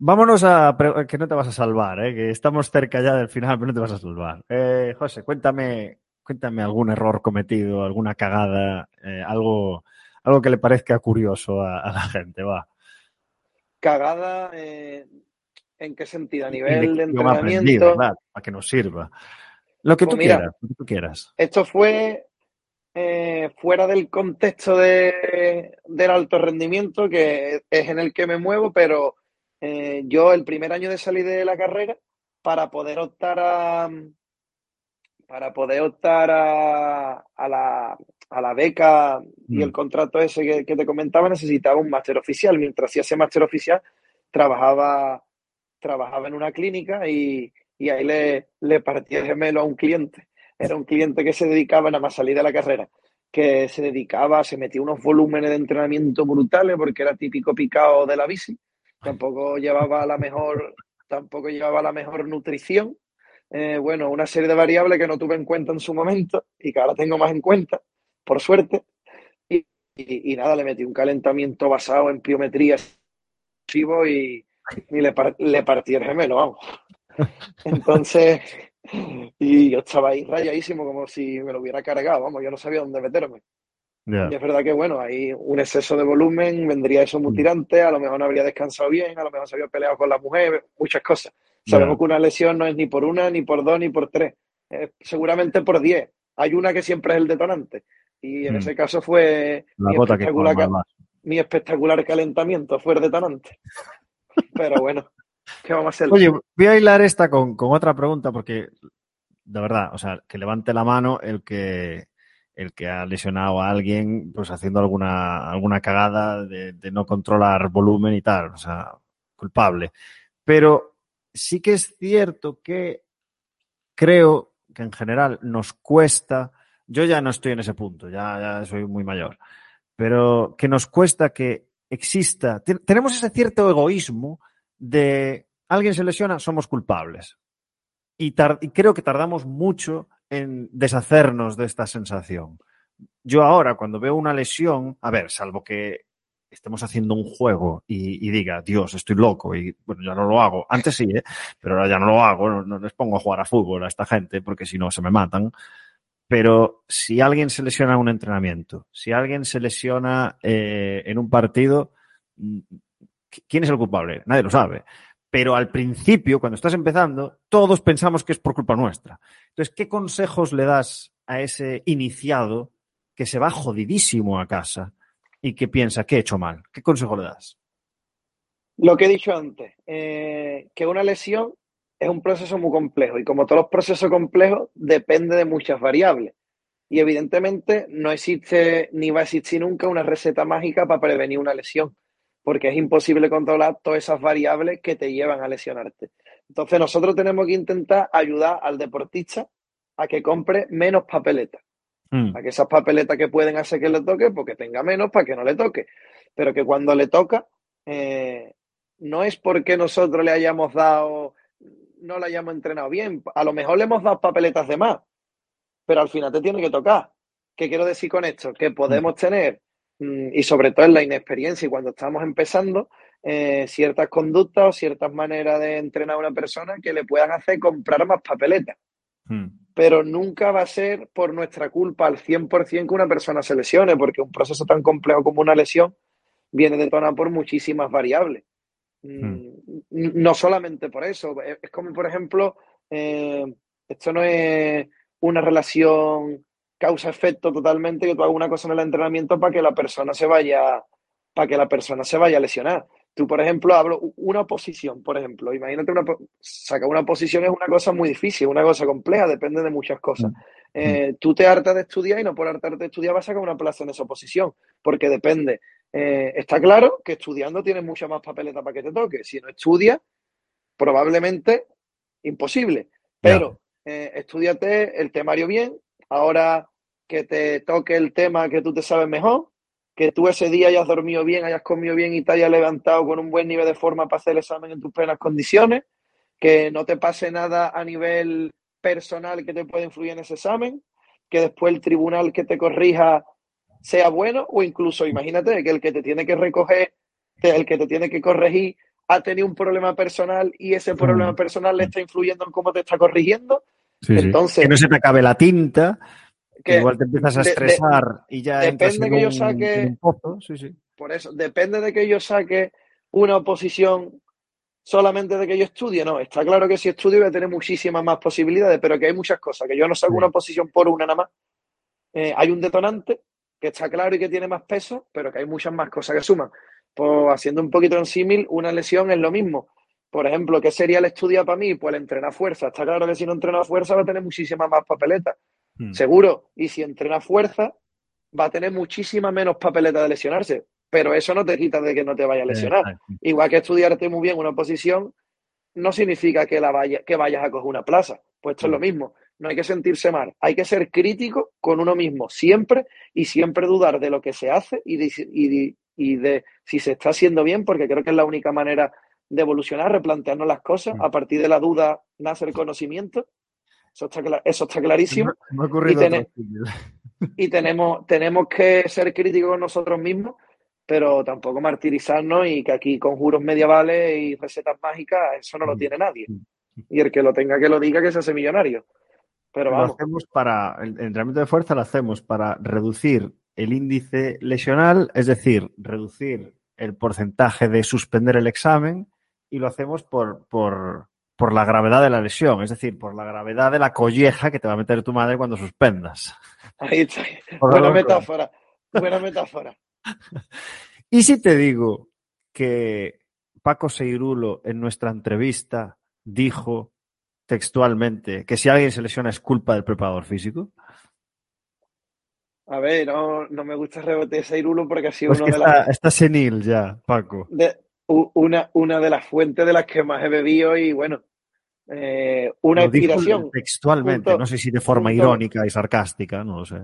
Vámonos a que no te vas a salvar, ¿eh? que estamos cerca ya del final, pero no te vas a salvar. Eh, José, cuéntame, cuéntame algún error cometido, alguna cagada, eh, algo, algo que le parezca curioso a, a la gente, va. Cagada, ¿en qué sentido? A nivel de entrenamiento. para que nos sirva. Lo que Pues tú mira, quieras, lo que tú quieras. Esto fue eh, fuera del contexto de, del alto rendimiento, que es en el que me muevo, pero eh, yo el primer año de salir de la carrera, para poder optar a para poder optar a, a la, a la beca y Mm. el contrato ese que, que te comentaba, necesitaba un máster oficial. Mientras hacía ese máster oficial, trabajaba, trabajaba en una clínica y, y ahí le, le partí el gemelo a un cliente. Era un cliente que se dedicaba nada más salir de la carrera, que se dedicaba, se metía unos volúmenes de entrenamiento brutales porque era típico picado de la bici. Tampoco llevaba la mejor, tampoco llevaba la mejor nutrición. Eh, bueno, una serie de variables que no tuve en cuenta en su momento y que ahora tengo más en cuenta, por suerte. Y, y- nada, le metí un calentamiento basado en pliometría y, y le, le partí el gemelo, vamos. Entonces, y yo estaba ahí rayadísimo, como si me lo hubiera cargado, vamos, yo no sabía dónde meterme. Y es verdad que, bueno, hay un exceso de volumen, vendría eso muy Mm. tirante, a lo mejor no habría descansado bien, a lo mejor se había peleado con la mujer, muchas cosas. Sabemos que una lesión no es ni por una, ni por dos, ni por tres, es seguramente por diez. Hay una que siempre es el detonante. Y en Mm. ese caso fue La mi que espectacular, mi espectacular calentamiento, fue el detonante. Pero bueno, ¿qué vamos a hacer? Oye, voy a hilar esta con, con otra pregunta porque, de verdad, o sea, que levante la mano el que, el que ha lesionado a alguien pues haciendo alguna, alguna cagada de, no controlar volumen y tal, o sea, culpable. Pero sí que es cierto que creo que en general nos cuesta, yo ya no estoy en ese punto, ya, ya soy muy mayor, pero que nos cuesta que exista, te- tenemos ese cierto egoísmo de alguien se lesiona, somos culpables. Y creo que tardamos mucho en deshacernos de esta sensación. Yo ahora, cuando veo una lesión, a ver, salvo que estemos haciendo un juego y, diga, Dios, estoy loco, y bueno, ya no lo hago. Antes sí, ¿eh? pero ahora ya no lo hago, no, les pongo a jugar a fútbol a esta gente porque si no se me matan. Pero si alguien se lesiona en un entrenamiento, si alguien se lesiona eh, en un partido, mm, ¿quién es el culpable? Nadie lo sabe. Pero al principio, cuando estás empezando, todos pensamos que es por culpa nuestra. Entonces, ¿qué consejos le das a ese iniciado que se va jodidísimo a casa y que piensa que he hecho mal? ¿Qué consejo le das? Lo que he dicho antes, eh, que una lesión es un proceso muy complejo y como todos los procesos complejos depende de muchas variables. Y evidentemente no existe ni va a existir nunca una receta mágica para prevenir una lesión, porque es imposible controlar todas esas variables que te llevan a lesionarte. Entonces nosotros tenemos que intentar ayudar al deportista a que compre menos papeletas. Mm. A que esas papeletas que pueden hacer que le toque, porque tenga menos para que no le toque. Pero que cuando le toca, eh, no es porque nosotros le hayamos dado, no le hayamos entrenado bien. A lo mejor le hemos dado papeletas de más, pero al final te tiene que tocar. ¿Qué quiero decir con esto? Que podemos mm. tener, y sobre todo en la inexperiencia y cuando estamos empezando, eh, ciertas conductas o ciertas maneras de entrenar a una persona que le puedan hacer comprar más papeletas pero nunca va a ser por nuestra culpa al 100% que una persona se lesione, porque un proceso tan complejo como una lesión viene detonado por muchísimas variables. Mm, hmm. No solamente por eso, es como por ejemplo, eh, esto no es una relación causa-efecto totalmente, que tú hagas una cosa en el entrenamiento para que la persona se vaya, para que la persona se vaya a lesionar. Tú, por ejemplo, hablo una posición, por ejemplo. Imagínate una sacar una posición es una cosa muy difícil, una cosa compleja, depende de muchas cosas. Mm. Eh, tú te hartas de estudiar y no por hartarte de estudiar vas a sacar una plaza en esa posición, porque depende. Eh, está claro que estudiando tienes mucha más papeleta para que te toque. Si no estudias, probablemente imposible. Pero eh, estudiate el temario bien. Ahora que te toque el tema que tú te sabes mejor, que tú ese día hayas dormido bien, hayas comido bien y te hayas levantado con un buen nivel de forma para hacer el examen en tus plenas condiciones, que no te pase nada a nivel personal que te pueda influir en ese examen, que después el tribunal que te corrija sea bueno o incluso imagínate que el que te tiene que recoger, el que te tiene que corregir ha tenido un problema personal y ese problema mm. personal le está influyendo en cómo te está corrigiendo. Entonces, Que no se te acabe la tinta igual te empiezas a estresar y ya depende que yo saque por eso depende de que yo saque una oposición solamente de que yo estudie no está claro que si estudio voy a tener muchísimas más posibilidades pero que hay muchas cosas que yo no saco una oposición por una nada más eh, hay un detonante que está claro y que tiene más peso pero que hay muchas más cosas que suman pues haciendo un poquito en símil una lesión es lo mismo por ejemplo, ¿qué sería el estudio para mí? Pues el entrenar fuerza. Está claro que si no entrena fuerza va a tener muchísimas más papeletas. Hmm. Seguro. Y si entrena fuerza, va a tener muchísima menos papeleta de lesionarse. Pero eso no te quita de que no te vaya a lesionar. Igual que estudiarte muy bien una posición, no significa que, la vaya, que vayas a coger una plaza. Pues esto es lo hmm. mismo. No hay que sentirse mal. Hay que ser crítico con uno mismo siempre y siempre dudar de lo que se hace y de, y de si se está haciendo bien, porque creo que es la única manera de evolucionar, replantearnos las cosas. Hmm. A partir de la duda nace el conocimiento eso está, clarísimo. y, tenemos, tenemos que ser críticos con nosotros mismos, pero tampoco martirizarnos y que aquí conjuros medievales y recetas mágicas, eso no lo mm. tiene nadie. Mm. Y el que lo tenga que lo diga que se hace millonario. Pero vamos. Lo hacemos para, el entrenamiento de fuerza lo hacemos para reducir el índice lesional, es decir, reducir el porcentaje de suspender el examen y lo hacemos por, por, por la gravedad de la lesión, es decir, por la gravedad de la colleja que te va a meter tu madre cuando suspendas. Ahí está. Buena metáfora. Buena metáfora. y si te digo que Paco Seirulo en nuestra entrevista dijo textualmente que si alguien se lesiona es culpa del preparador físico. A ver, no, me gusta rebote Seirulo porque ha sido pues uno de las... Está senil ya, Paco. Una, una de las fuentes de las que más he bebido y bueno, eh, una inspiración. Textualmente, no sé si de forma irónica y sarcástica, no lo sé.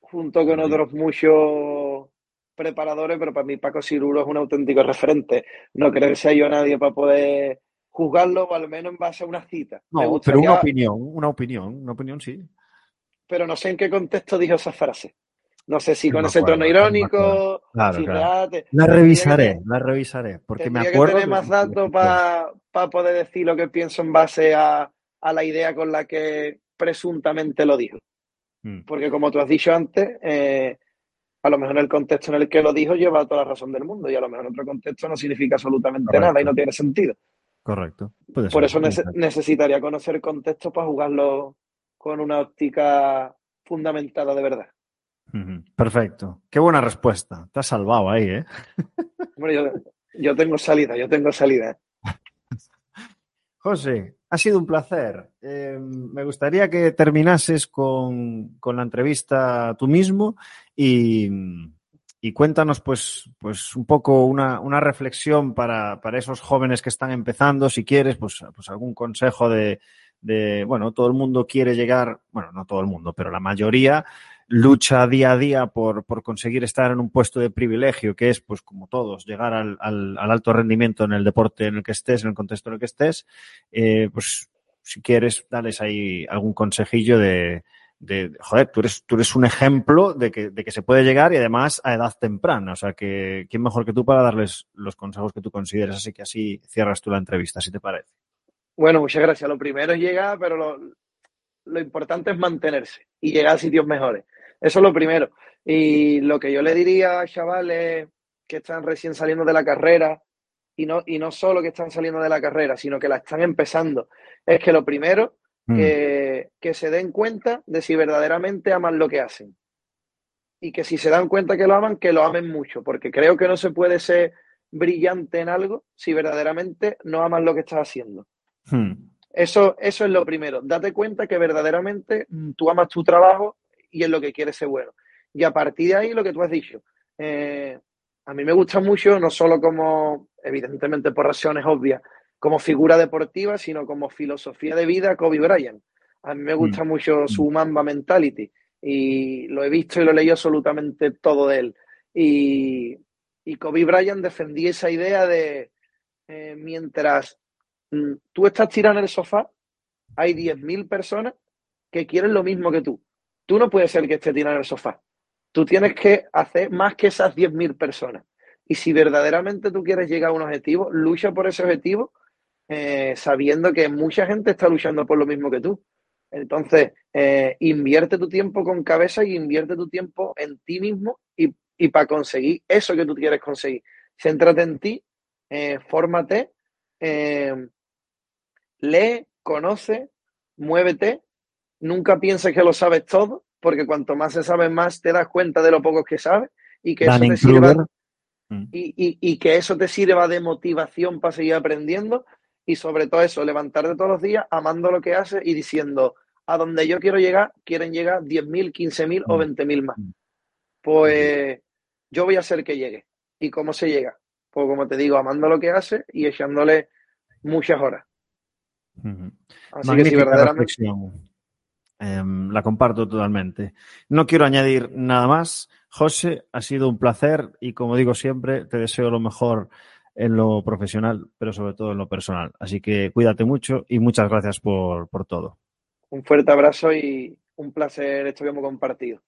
Junto con otros muchos preparadores, pero para mí Paco Cirulo es un auténtico referente. No sea yo nadie para poder juzgarlo, o al menos en base a una cita. No, pero una opinión, una opinión, una opinión sí. pero no sé en qué contexto dijo esa frase. No sé si con ese tono irónico. Claro, claro. la revisaré, la revisaré. Porque me acuerdo. que tener más datos para poder decir lo que pienso en base a, la idea con la que presuntamente lo dijo. Mm. Porque como tú has dicho antes, eh, a lo mejor en el contexto en el que lo dijo lleva toda la razón del mundo y a lo mejor en otro contexto no significa absolutamente nada y no tiene sentido. Correcto. Por eso necesitaría conocer el contexto para jugarlo con una óptica fundamentada de verdad. Perfecto. Qué buena respuesta. Te has salvado ahí, ¿eh? yo, tengo salida, yo tengo salida. José, ha sido un placer. Eh, me gustaría que terminases con, la entrevista tú mismo y, cuéntanos, pues, pues un poco una, reflexión para, esos jóvenes que están empezando, si quieres, pues, pues algún consejo de, de, bueno, todo el mundo quiere llegar, bueno, no todo el mundo, pero la mayoría lucha día a día por, por conseguir estar en un puesto de privilegio, que es, pues como todos, llegar al, al, alto rendimiento en el deporte en el que estés, en el contexto en el que estés, eh, pues si quieres, dales ahí algún consejillo de, de, joder, tú eres, tú eres un ejemplo de que, de que se puede llegar y además a edad temprana. O sea, que quién mejor que tú para darles los consejos que tú consideres. Así que así cierras tú la entrevista, si te parece. Bueno, muchas gracias. Lo primero es llegar, pero lo, importante es mantenerse y llegar a sitios mejores. Eso es lo primero. Y lo que yo le diría a chavales que están recién saliendo de la carrera, y no, y no solo que están saliendo de la carrera, sino que la están empezando, es que lo primero, mm. que, que se den cuenta de si verdaderamente aman lo que hacen. Y que si se dan cuenta que lo aman, que lo amen mucho, porque creo que no se puede ser brillante en algo si verdaderamente no aman lo que estás haciendo. Hmm. Eso, eso es lo primero. Date cuenta que verdaderamente mm, tú amas tu trabajo y es lo que quieres ser bueno. Y a partir de ahí, lo que tú has dicho. Eh, a mí me gusta mucho, no solo como, evidentemente por razones obvias, como figura deportiva, sino como filosofía de vida, Kobe Bryant. A mí me gusta hmm. mucho su hmm. Mamba Mentality y lo he visto y lo he leído absolutamente todo de él. Y, y Kobe Bryant defendía esa idea de eh, mientras Mm, tú estás tirado en el sofá, hay 10.000 personas que quieren lo mismo que tú. Tú no puedes ser que esté tirado en el sofá. Tú tienes que hacer más que esas 10.000 personas. Y si verdaderamente tú quieres llegar a un objetivo, lucha por ese objetivo eh, sabiendo que mucha gente está luchando por lo mismo que tú. Entonces, eh, invierte tu tiempo con cabeza y invierte tu tiempo en ti mismo y, para conseguir eso que tú quieres conseguir. Céntrate en ti, eh, fórmate, lee, conoce, muévete, nunca pienses que lo sabes todo, porque cuanto más se sabe, más te das cuenta de lo poco que sabes y que eso te sirva, mm. y, que eso te sirva de motivación para seguir aprendiendo y sobre todo eso, levantarte todos los días amando lo que haces y diciendo, a donde yo quiero llegar, quieren llegar 10.000, 15.000 o 20.000 mm. más. Pues yo voy a hacer que llegue. ¿Y cómo se llega? Pues como te digo, amando lo que haces y echándole muchas horas. Así que si verdaderamente... Em, la comparto totalmente. No quiero añadir nada más. José, ha sido un placer y como digo siempre, te deseo lo mejor en lo profesional, pero sobre todo en lo personal. Así que cuídate mucho y muchas gracias por, por todo. Un fuerte abrazo y un placer esto que hemos compartido.